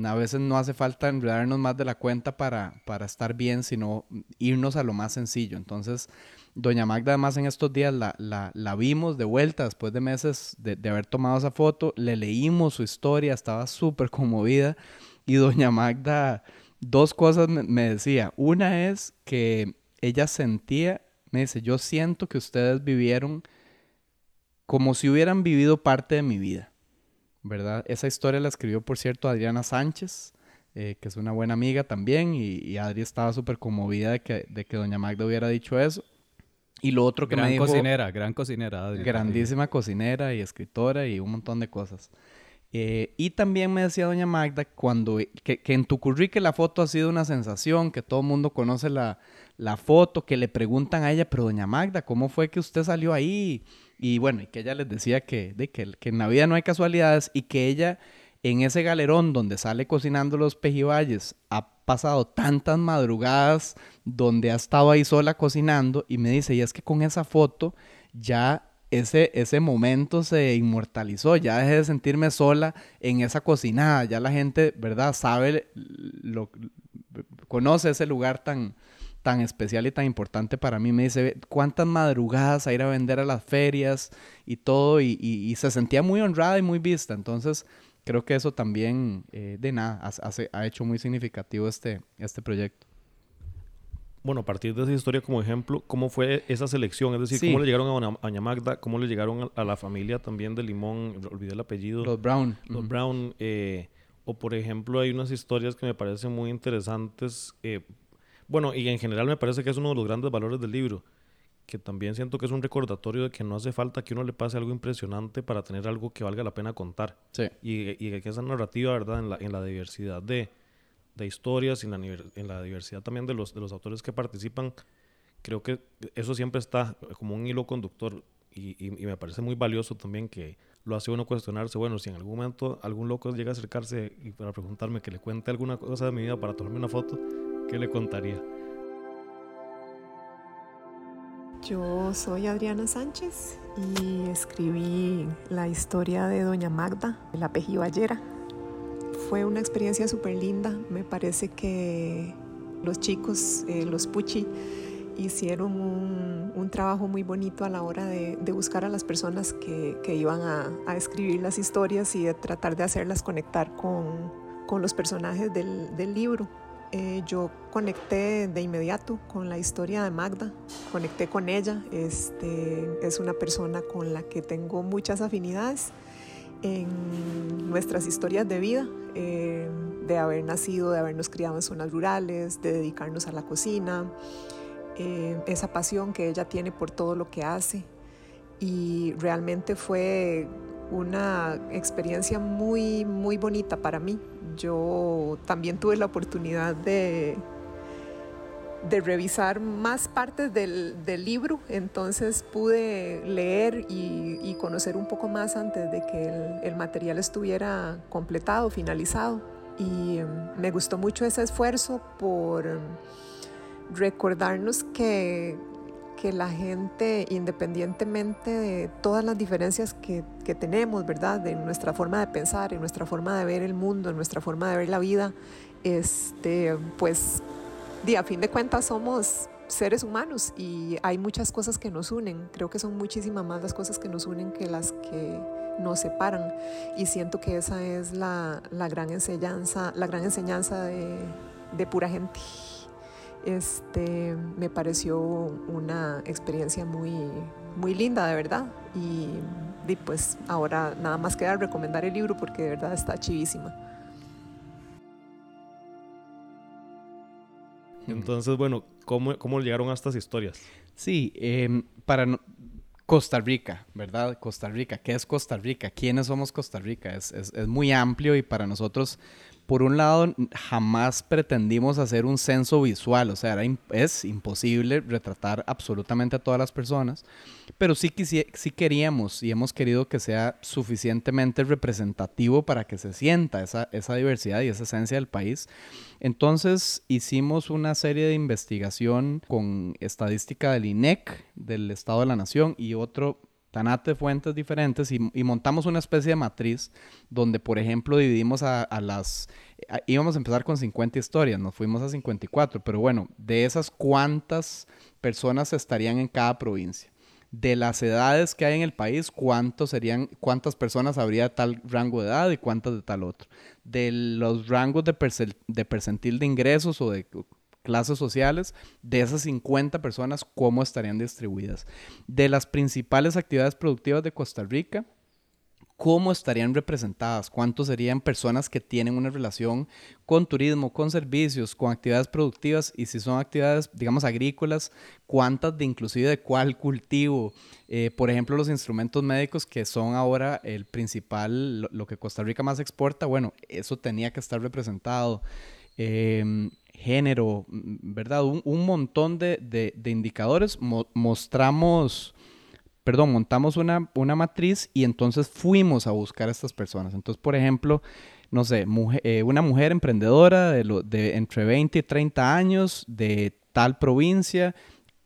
a veces no hace falta enredarnos más de la cuenta para, para estar bien, sino irnos a lo más sencillo. Entonces, doña Magda además en estos días la, la, la vimos de vuelta después de meses de, de, haber tomado esa foto, le leímos su historia, estaba súper conmovida y doña Magda dos cosas me, me decía. Una es que ella sentía, me dice, yo siento que ustedes vivieron como si hubieran vivido parte de mi vida. ¿Verdad? Esa historia la escribió, por cierto, Adriana Sánchez, eh, que es una buena amiga también, y, y Adri estaba súper conmovida de que, de que doña Magda hubiera dicho eso. Y lo otro que gran me dijo... cocinera, gran cocinera, Adri. Grandísima cocinera y escritora y un montón de cosas. Eh, y también me decía doña Magda cuando, que, que, en tu currículum la foto ha sido una sensación, que todo el mundo conoce la, la foto, que le preguntan a ella, pero doña Magda, ¿cómo fue que usted salió ahí? Y bueno, y que ella les decía que, de que, que en la vida no hay casualidades y que ella en ese galerón donde sale cocinando los pejibayes ha pasado tantas madrugadas donde ha estado ahí sola cocinando y me dice, y es que con esa foto ya ese, ese momento se inmortalizó, ya dejé de sentirme sola en esa cocinada, ya la gente, ¿verdad? Sabe, lo, conoce ese lugar tan, tan especial y tan importante para mí. Me dice, ¿cuántas madrugadas a ir a vender a las ferias y todo? Y, y, y se sentía muy honrada y muy vista. Entonces, creo que eso también, eh, de nada, hace, ha hecho muy significativo este, este proyecto. Bueno, a partir de esa historia como ejemplo, ¿cómo fue esa selección? Es decir, sí. ¿cómo le llegaron a Doña Magda? ¿Cómo le llegaron a, a, la familia también de Limón? Olvidé el apellido. Los Brown. Los. Brown. Eh, o por ejemplo, hay unas historias que me parecen muy interesantes. Eh, bueno, y en general me parece que es uno de los grandes valores del libro, que también siento que es un recordatorio de que no hace falta que uno le pase algo impresionante para tener algo que valga la pena contar. Sí. Y, y que esa narrativa, ¿verdad? En la, en la diversidad de, de historias, en la, en la diversidad también de los, de los autores que participan, creo que eso siempre está como un hilo conductor y, y, y, me parece muy valioso también que lo hace uno cuestionarse, bueno, si en algún momento algún loco llega a acercarse y para preguntarme que le cuente alguna cosa de mi vida para tomarme una foto, ¿qué le contaría? Yo soy Adriana Sánchez y escribí la historia de Doña Magda, la pejiballera. Fue una experiencia súper linda. Me parece que los chicos, eh, los Puchi, hicieron un, trabajo muy bonito a la hora de, buscar a las personas que, iban a, escribir las historias y de tratar de hacerlas conectar con, los personajes del libro. Eh, yo conecté de inmediato con la historia de Magda, conecté con ella, este, es una persona con la que tengo muchas afinidades en nuestras historias de vida, eh, de haber nacido, de habernos criado en zonas rurales, de dedicarnos a la cocina, eh, esa pasión que ella tiene por todo lo que hace. Y realmente fue una experiencia muy, muy bonita para mí. Yo también tuve la oportunidad de, de revisar más partes del, libro, entonces pude leer y, conocer un poco más antes de que el, material estuviera completado, finalizado. Y um, me gustó mucho ese esfuerzo por um, recordarnos que, que la gente, independientemente de todas las diferencias que, que tenemos, ¿verdad? De nuestra forma de pensar, en nuestra forma de ver el mundo, en nuestra forma de ver la vida, este, pues a fin de cuentas somos seres humanos y hay muchas cosas que nos unen. Creo que son muchísimas más las cosas que nos unen que las que nos separan. Y siento que esa es la, la gran enseñanza, la gran enseñanza de, de, pura gente. Este, me pareció una experiencia muy, muy linda, de verdad. Y, y pues ahora nada más queda recomendar el libro porque de verdad está chivísima. Entonces, bueno, ¿cómo, cómo llegaron a estas historias? Sí, eh, para no, Costa Rica, ¿verdad? Costa Rica. ¿Qué es Costa Rica? ¿Quiénes somos Costa Rica? Es, es, es muy amplio y para nosotros por un lado, jamás pretendimos hacer un censo visual, o sea, era, es imposible retratar absolutamente a todas las personas, pero sí, sí queríamos y hemos querido que sea suficientemente representativo para que se sienta esa, esa diversidad y esa esencia del país. Entonces hicimos una serie de investigación con estadística del INEC, del Estado de la Nación, y otro tanate fuentes diferentes y, y, montamos una especie de matriz donde, por ejemplo, dividimos a, a las... A, íbamos a empezar con 50 historias, nos fuimos a 54, pero bueno, de esas cuántas personas estarían en cada provincia. De las edades que hay en el país, cuántos serían, cuántas personas habría de tal rango de edad y cuántas de tal otro. De los rangos de, de percentil de ingresos o de clases sociales, de esas 50 personas, cómo estarían distribuidas. De las principales actividades productivas de Costa Rica, cómo estarían representadas, cuántos serían personas que tienen una relación con turismo, con servicios, con actividades productivas y si son actividades, digamos, agrícolas, cuántas de inclusive de cuál cultivo. Eh, por ejemplo, los instrumentos médicos que son ahora el principal, lo, lo, que Costa Rica más exporta, bueno, eso tenía que estar representado. Eh, género, ¿verdad? Un, un montón de, de, indicadores. Mo mostramos, perdón, montamos una, una, matriz y entonces fuimos a buscar a estas personas. Entonces, por ejemplo, no sé, eh, una mujer emprendedora de, lo, de entre 20 y 30 años de tal provincia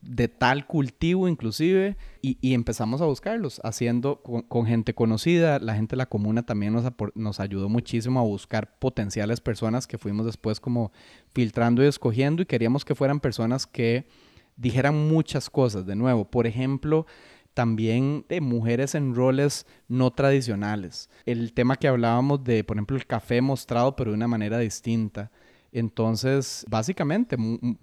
de tal cultivo inclusive y, empezamos a buscarlos haciendo con, gente conocida. La gente de la comuna también nos, nos ayudó muchísimo a buscar potenciales personas que fuimos después como filtrando y escogiendo y queríamos que fueran personas que dijeran muchas cosas de nuevo. Por ejemplo también de mujeres en roles no tradicionales. El tema que hablábamos de por ejemplo el café mostrado pero de una manera distinta entonces, básicamente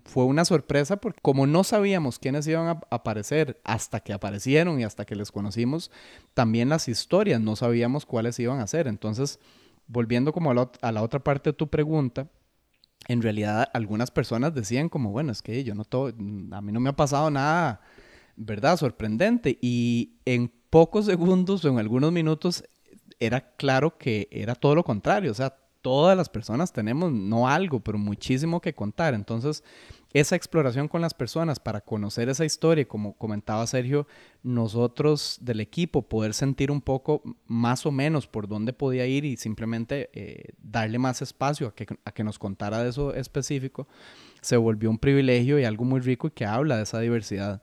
fue una sorpresa porque como no sabíamos quiénes iban a aparecer hasta que aparecieron y hasta que les conocimos, también las historias no sabíamos cuáles iban a ser. Entonces, volviendo como a la, otra parte de tu pregunta, en realidad algunas personas decían como, bueno, es que yo no todo, a mí no me ha pasado nada, ¿verdad? Sorprendente. Y en pocos segundos o en algunos minutos era claro que era todo lo contrario, o sea, todas las personas tenemos, no algo, pero muchísimo que contar. Entonces, esa exploración con las personas para conocer esa historia, como comentaba Sergio, nosotros del equipo poder sentir un poco más o menos por dónde podía ir y simplemente eh, darle más espacio a que, a que nos contara de eso específico, se volvió un privilegio y algo muy rico y que habla de esa diversidad.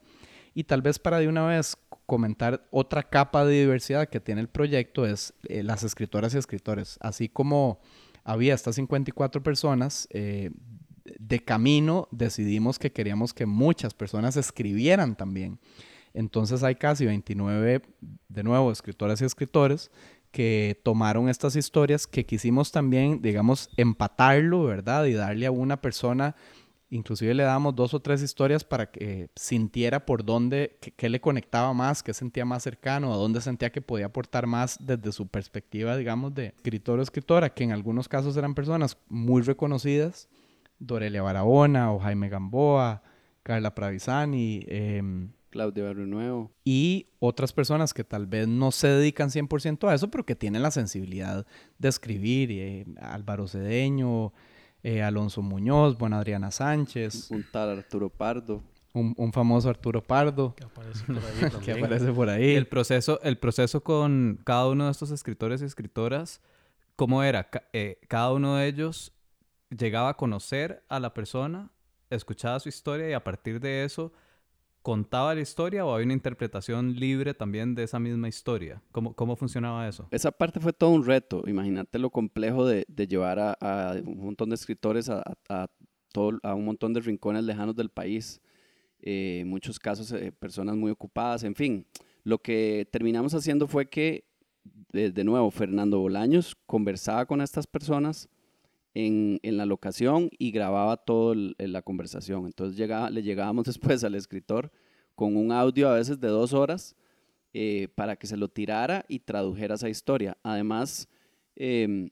Y tal vez para de una vez comentar otra capa de diversidad que tiene el proyecto es eh, las escritoras y escritores, así como había estas 54 personas, eh, de camino decidimos que queríamos que muchas personas escribieran también. Entonces hay casi 29, de nuevo, escritoras y escritores que tomaron estas historias que quisimos también, digamos, empatarlo, ¿verdad? Y darle a una persona Inclusive le damos dos o tres historias para que sintiera por dónde, qué le conectaba más, qué sentía más cercano, a dónde sentía que podía aportar más desde su perspectiva, digamos, de escritor o escritora, que en algunos casos eran personas muy reconocidas, Dorelia Barahona o Jaime Gamboa, Carla Pravisani, eh, Claudia Barrio Nuevo. Y otras personas que tal vez no se dedican 100% a eso, pero que tienen la sensibilidad de escribir, eh, Álvaro Cedeño, eh, Alonso Muñoz, buena Adriana Sánchez. Un tal Arturo Pardo. Un, famoso Arturo Pardo. Que aparece por ahí. que aparece por ahí. El proceso, el proceso con cada uno de estos escritores y escritoras, ¿cómo era? Eh, cada uno de ellos llegaba a conocer a la persona, escuchaba su historia y a partir de eso contaba la historia o había una interpretación libre también de esa misma historia? ¿Cómo, cómo funcionaba eso? Esa parte fue todo un reto. Imagínate lo complejo de, de llevar a, a, un montón de escritores a, a, todo, a un montón de rincones lejanos del país. Eh, en muchos casos eh, personas muy ocupadas, en fin. Lo que terminamos haciendo fue que, de, de nuevo, Fernando Bolaños conversaba con estas personas en, en, la locación y grababa toda la conversación. Entonces llegaba, le llegábamos después al escritor con un audio a veces de dos horas eh, para que se lo tirara y tradujera esa historia. Además, em,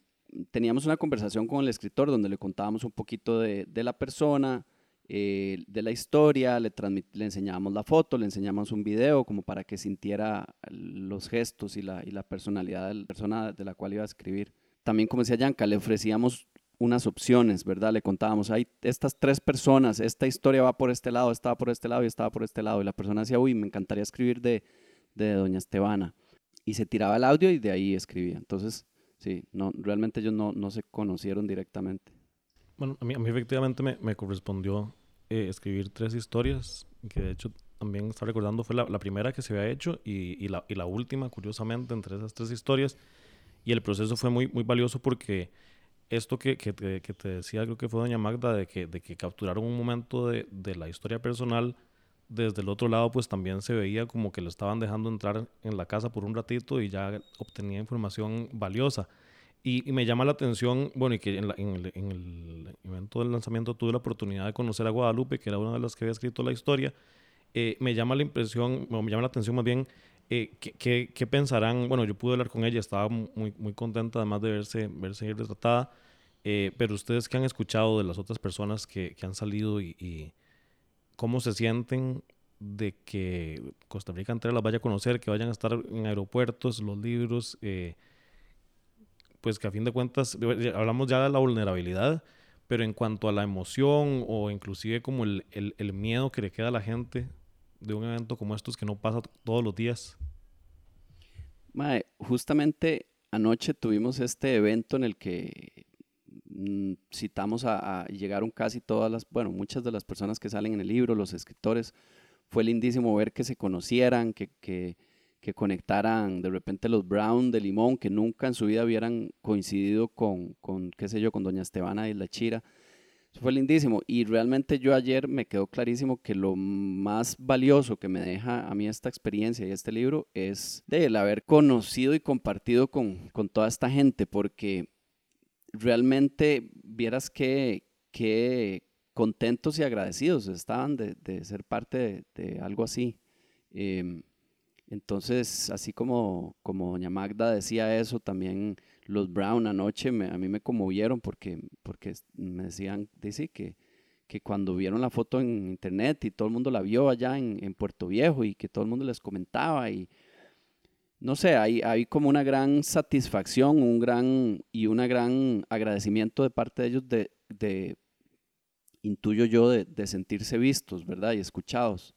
teníamos una conversación con el escritor donde le contábamos un poquito de, de la persona, eh, de la historia, le, le enseñábamos la foto, le enseñábamos un video como para que sintiera los gestos y la, y la personalidad de la persona de la cual iba a escribir. También, como decía Yanka, le ofrecíamos unas opciones, ¿verdad? Le contábamos, hay estas tres personas, esta historia va por este lado, estaba por este lado y estaba por este lado. Y la persona decía, uy, me encantaría escribir de, de Doña Estebana. Y se tiraba el audio y de ahí escribía. Entonces, sí, no, realmente ellos no, no se conocieron directamente. Bueno, a mí, a mí efectivamente me, me correspondió eh, escribir tres historias, que de hecho también está recordando fue la, la primera que se había hecho y, y, la, y la última, curiosamente, entre esas tres historias. Y el proceso fue muy, muy valioso porque esto que, que, te, que, te, decía, creo que fue doña Magda, de que, de que capturaron un momento de, de, la historia personal, desde el otro lado pues también se veía como que lo estaban dejando entrar en la casa por un ratito y ya obtenía información valiosa. Y, y me llama la atención, bueno, y que en, la, en, el, en, el, evento del lanzamiento tuve la oportunidad de conocer a Guadalupe, que era una de las que había escrito la historia. Eh, me llama la impresión, me llama la atención más bien eh, ¿qué, qué, qué, pensarán? Bueno, yo pude hablar con ella, estaba muy, muy contenta además de verse, verse retratada, eh, pero ustedes que han escuchado de las otras personas que, que han salido y, y, cómo se sienten de que Costa Rica entera las vaya a conocer, que vayan a estar en aeropuertos, los libros, eh, pues que a fin de cuentas, hablamos ya de la vulnerabilidad, pero en cuanto a la emoción o inclusive como el, el, el miedo que le queda a la gente de un evento como estos que no pasa todos los días? Mae, justamente anoche tuvimos este evento en el que mm, citamos a, a, llegaron casi todas las, bueno, muchas de las personas que salen en el libro, los escritores. Fue lindísimo ver que se conocieran, que, que, que conectaran de repente los Brown de Limón, que nunca en su vida hubieran coincidido con, con qué sé yo, con Doña Estebana y La Chira fue lindísimo y realmente yo ayer me quedó clarísimo que lo más valioso que me deja a mí esta experiencia y este libro es el haber conocido y compartido con, con toda esta gente porque realmente vieras que, que contentos y agradecidos estaban de, de ser parte de, de algo así. Eh, entonces, así como, como doña Magda decía eso, también los Brown anoche a mí me conmovieron porque, porque me decían, dice que, que cuando vieron la foto en internet y todo el mundo la vio allá en, en Puerto Viejo y que todo el mundo les comentaba y no sé, hay, hay como una gran satisfacción, un gran y una gran agradecimiento de parte de ellos de, de intuyo yo, de, de, sentirse vistos, ¿verdad? Y escuchados.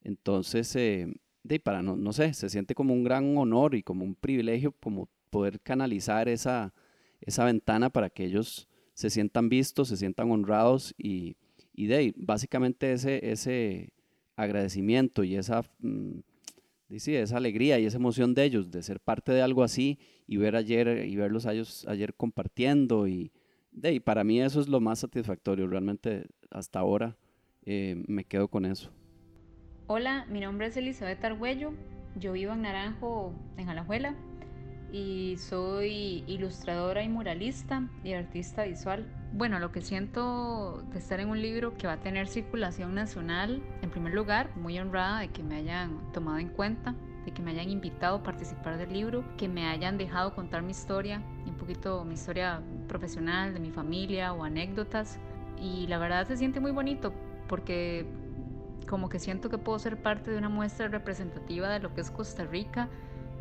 Entonces, eh, de para no, no sé, se siente como un gran honor y como un privilegio como poder canalizar esa, esa ventana para que ellos se sientan vistos, se sientan honrados y, y de básicamente ese, ese agradecimiento y esa, mm, dice, esa alegría y esa emoción de ellos de ser parte de algo así y ver ayer y verlos ayer compartiendo y, de, y para mí eso es lo más satisfactorio, realmente hasta ahora eh, me quedo con eso. Hola, mi nombre es Elizabeth Argüello, yo vivo en Naranjo, en Alajuela, y soy ilustradora y muralista y artista visual. Bueno, lo que siento de estar en un libro que va a tener circulación nacional, en primer lugar, muy honrada de que me hayan tomado en cuenta, de que me hayan invitado a participar del libro, que me hayan dejado contar mi historia, un poquito mi historia profesional, de mi familia o anécdotas. Y la verdad se siente muy bonito porque como que siento que puedo ser parte de una muestra representativa de lo que es Costa Rica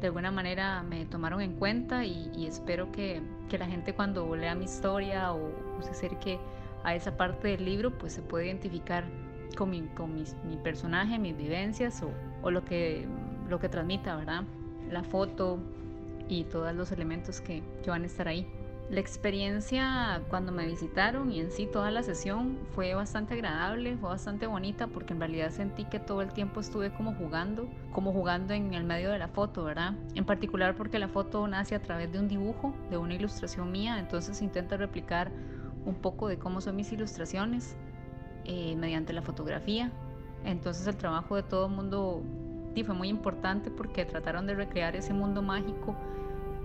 de alguna manera me tomaron en cuenta y, espero que, que, la gente cuando lea mi historia o, se acerque a esa parte del libro, pues se pueda identificar con mi, con mi personaje, mis vivencias o, o, lo, que, lo que transmita, ¿verdad? La foto y todos los elementos que, que van a estar ahí. La experiencia cuando me visitaron y en sí toda la sesión fue bastante agradable, fue bastante bonita porque en realidad sentí que todo el tiempo estuve como jugando, como jugando en el medio de la foto, ¿verdad? En particular porque la foto nace a través de un dibujo, de una ilustración mía, entonces intento replicar un poco de cómo son mis ilustraciones eh, mediante la fotografía. Entonces el trabajo de todo el mundo fue muy importante porque trataron de recrear ese mundo mágico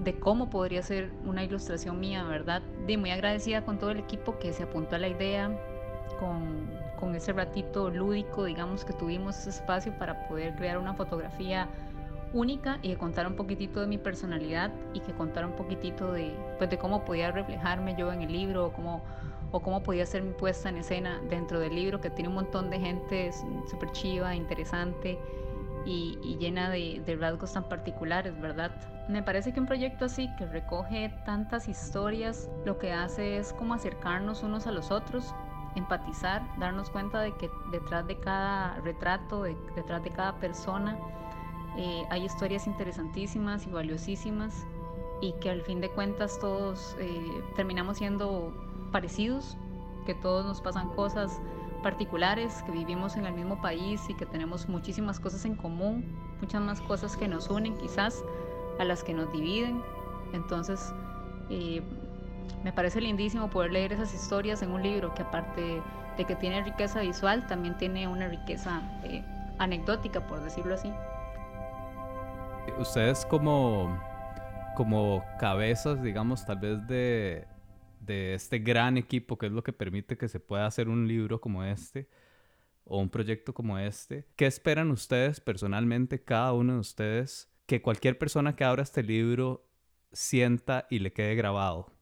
de cómo podría ser una ilustración mía, ¿verdad? De muy agradecida con todo el equipo que se apuntó a la idea, con, con ese ratito lúdico, digamos, que tuvimos ese espacio para poder crear una fotografía única y que contara un poquitito de mi personalidad y que contara un poquitito de, pues, de cómo podía reflejarme yo en el libro o cómo, o cómo podía ser mi puesta en escena dentro del libro que tiene un montón de gente súper chiva, interesante y, llena de, de, rasgos tan particulares, ¿verdad? Me parece que un proyecto así, que recoge tantas historias, lo que hace es como acercarnos unos a los otros, empatizar, darnos cuenta de que detrás de cada retrato, detrás de cada persona, eh, hay historias interesantísimas y valiosísimas y que al fin de cuentas todos eh, terminamos siendo parecidos, que todos nos pasan cosas particulares, que vivimos en el mismo país y que tenemos muchísimas cosas en común, muchas más cosas que nos unen quizás a las que nos dividen. Entonces, eh, me parece lindísimo poder leer esas historias en un libro que aparte de que tiene riqueza visual, también tiene una riqueza eh, anecdótica, por decirlo así. Ustedes como, como cabezas, digamos, tal vez de, de este gran equipo que es lo que permite que se pueda hacer un libro como este o un proyecto como este. ¿Qué esperan ustedes personalmente, cada uno de ustedes, que cualquier persona que abra este libro sienta y le quede grabado?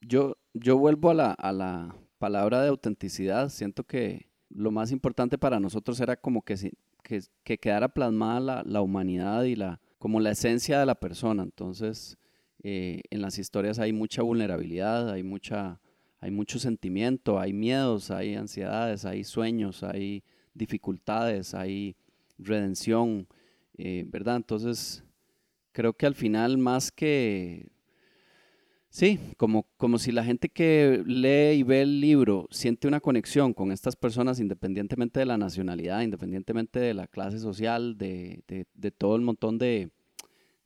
Yo, yo vuelvo a la, a la palabra de autenticidad. Siento que lo más importante para nosotros era como que, que, que quedara plasmada la, la humanidad y la, como la esencia de la persona. Entonces, eh, en las historias hay mucha vulnerabilidad, hay, mucha, hay mucho sentimiento, hay miedos, hay ansiedades, hay sueños, hay dificultades, hay redención, eh, ¿verdad? Entonces, creo que al final más que... Sí, como, como si la gente que lee y ve el libro siente una conexión con estas personas independientemente de la nacionalidad, independientemente de la clase social, de todo el montón de,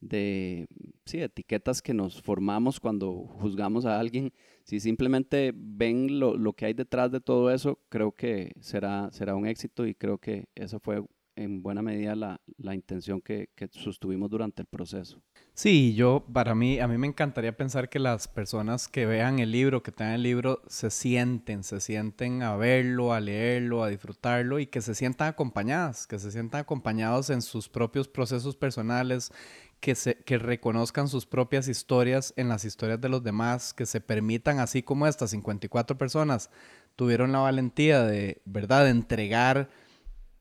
de sí, etiquetas que nos formamos cuando juzgamos a alguien. Si simplemente ven lo, lo, que hay detrás de todo eso, creo que será, será un éxito y creo que esa fue en buena medida la, la intención que, que, sostuvimos durante el proceso. Sí, yo, para mí, a mí me encantaría pensar que las personas que vean el libro, que tengan el libro, se sienten, se sienten a verlo, a leerlo, a disfrutarlo y que se sientan acompañadas, que se sientan acompañados en sus propios procesos personales, que, se, que reconozcan sus propias historias en las historias de los demás, que se permitan, así como estas 54 personas tuvieron la valentía de, ¿verdad?, de entregar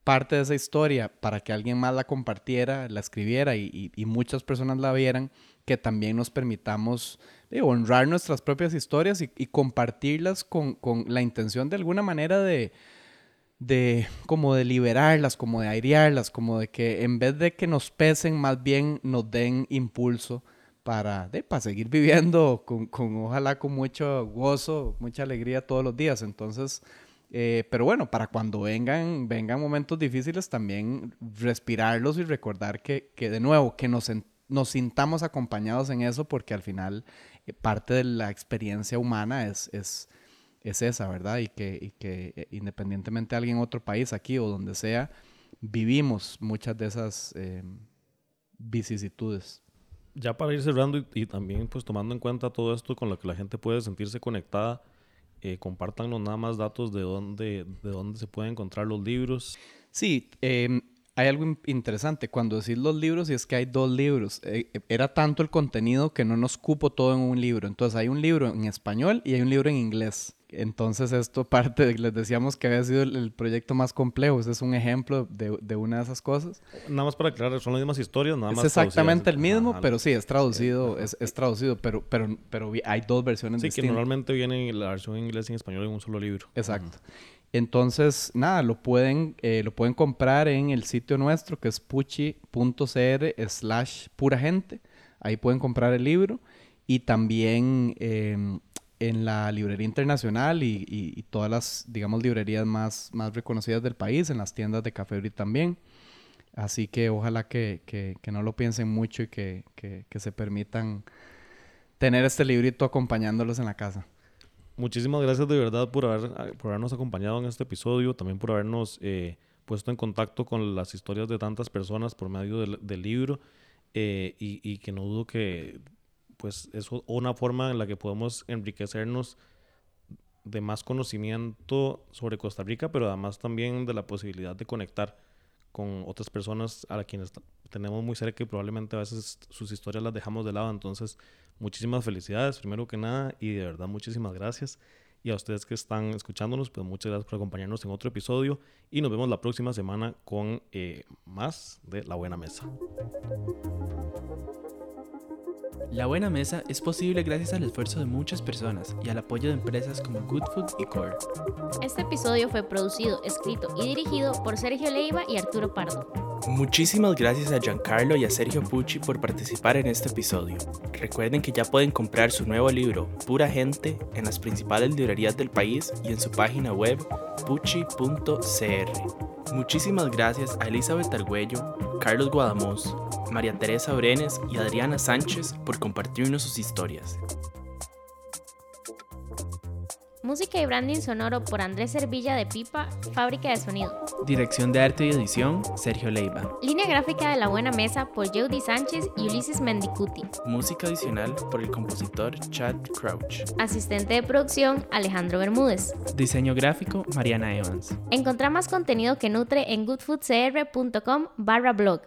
parte de esa historia para que alguien más la compartiera, la escribiera y, muchas personas la vieran, que también nos permitamos honrar nuestras propias historias y, compartirlas con, la intención de alguna manera de, de como de liberarlas, como de airearlas, como de que en vez de que nos pesen, más bien nos den impulso para, de, para seguir viviendo con, ojalá con mucho gozo, mucha alegría todos los días. Entonces, eh, pero bueno, para cuando vengan, vengan momentos difíciles, también respirarlos y recordar que, que de nuevo, que nos, nos sintamos acompañados en eso, porque al final eh, parte de la experiencia humana es, es es esa, ¿verdad? Y que, y que eh, independientemente de alguien en otro país, aquí o donde sea, vivimos muchas de esas eh, vicisitudes. Ya para ir cerrando y, también pues tomando en cuenta todo esto con lo que la gente puede sentirse conectada, eh, compártanos nada más datos de dónde, de dónde se pueden encontrar los libros. Sí, eh, hay algo interesante. Cuando decís los libros, y es que hay dos libros. Eh, era tanto el contenido que no nos cupo todo en un libro. Entonces hay un libro en español y hay un libro en inglés. Entonces esto parte de, les decíamos que había sido el, proyecto más complejo, ese es un ejemplo de, de, una de esas cosas. Nada más para aclarar, son las mismas historias, nada más. Es exactamente el mismo, pero sí, es traducido, es, es, traducido, pero, pero, pero hay dos versiones sí, distintas. Sí, que normalmente viene la versión en inglés y en español en un solo libro. Exacto. Entonces, nada, lo pueden, eh, lo pueden comprar en el sitio nuestro que es puchi.cr slash pura gente. Ahí pueden comprar el libro y también em, en la librería internacional y, todas las, digamos, librerías más, más reconocidas del país, en las tiendas de Café también. Así que ojalá que, que, no lo piensen mucho y que, que, se permitan tener este librito acompañándolos en la casa. Muchísimas gracias de verdad por, haber, por habernos acompañado en este episodio, también por habernos eh, puesto en contacto con las historias de tantas personas por medio del, libro eh, y, y, que no dudo que pues es una forma en la que podemos enriquecernos de más conocimiento sobre Costa Rica, pero además también de la posibilidad de conectar con otras personas a quienes tenemos muy cerca y probablemente a veces sus historias las dejamos de lado. Entonces, muchísimas felicidades, primero que nada, y de verdad muchísimas gracias. Y a ustedes que están escuchándonos, pues muchas gracias por acompañarnos en otro episodio y nos vemos la próxima semana con eh, más de La Buena Mesa. La Buena Mesa es posible gracias al esfuerzo de muchas personas y al apoyo de empresas como Good Food y Core. Este episodio fue producido, escrito y dirigido por Sergio Leiva y Arturo Pardo. Muchísimas gracias a Giancarlo y a Sergio Pucci por participar en este episodio. Recuerden que ya pueden comprar su nuevo libro, Pura Gente, en las principales librerías del país y en su página web pucci.cr. Muchísimas gracias a Elizabeth Argüello, Carlos Guadamos, María Teresa Orenes y Adriana Sánchez por compartirnos sus historias. Música y branding sonoro por Andrés Servilla de Pipa, Fábrica de Sonido. Dirección de arte y edición, Sergio Leiva. Línea gráfica de La Buena Mesa por Jody Sánchez y Ulises Mendicuti. Música adicional por el compositor Chad Crouch. Asistente de producción, Alejandro Bermúdez. Diseño gráfico, Mariana Evans. Encontrá más contenido que nutre en goodfoodcr.com barra blog.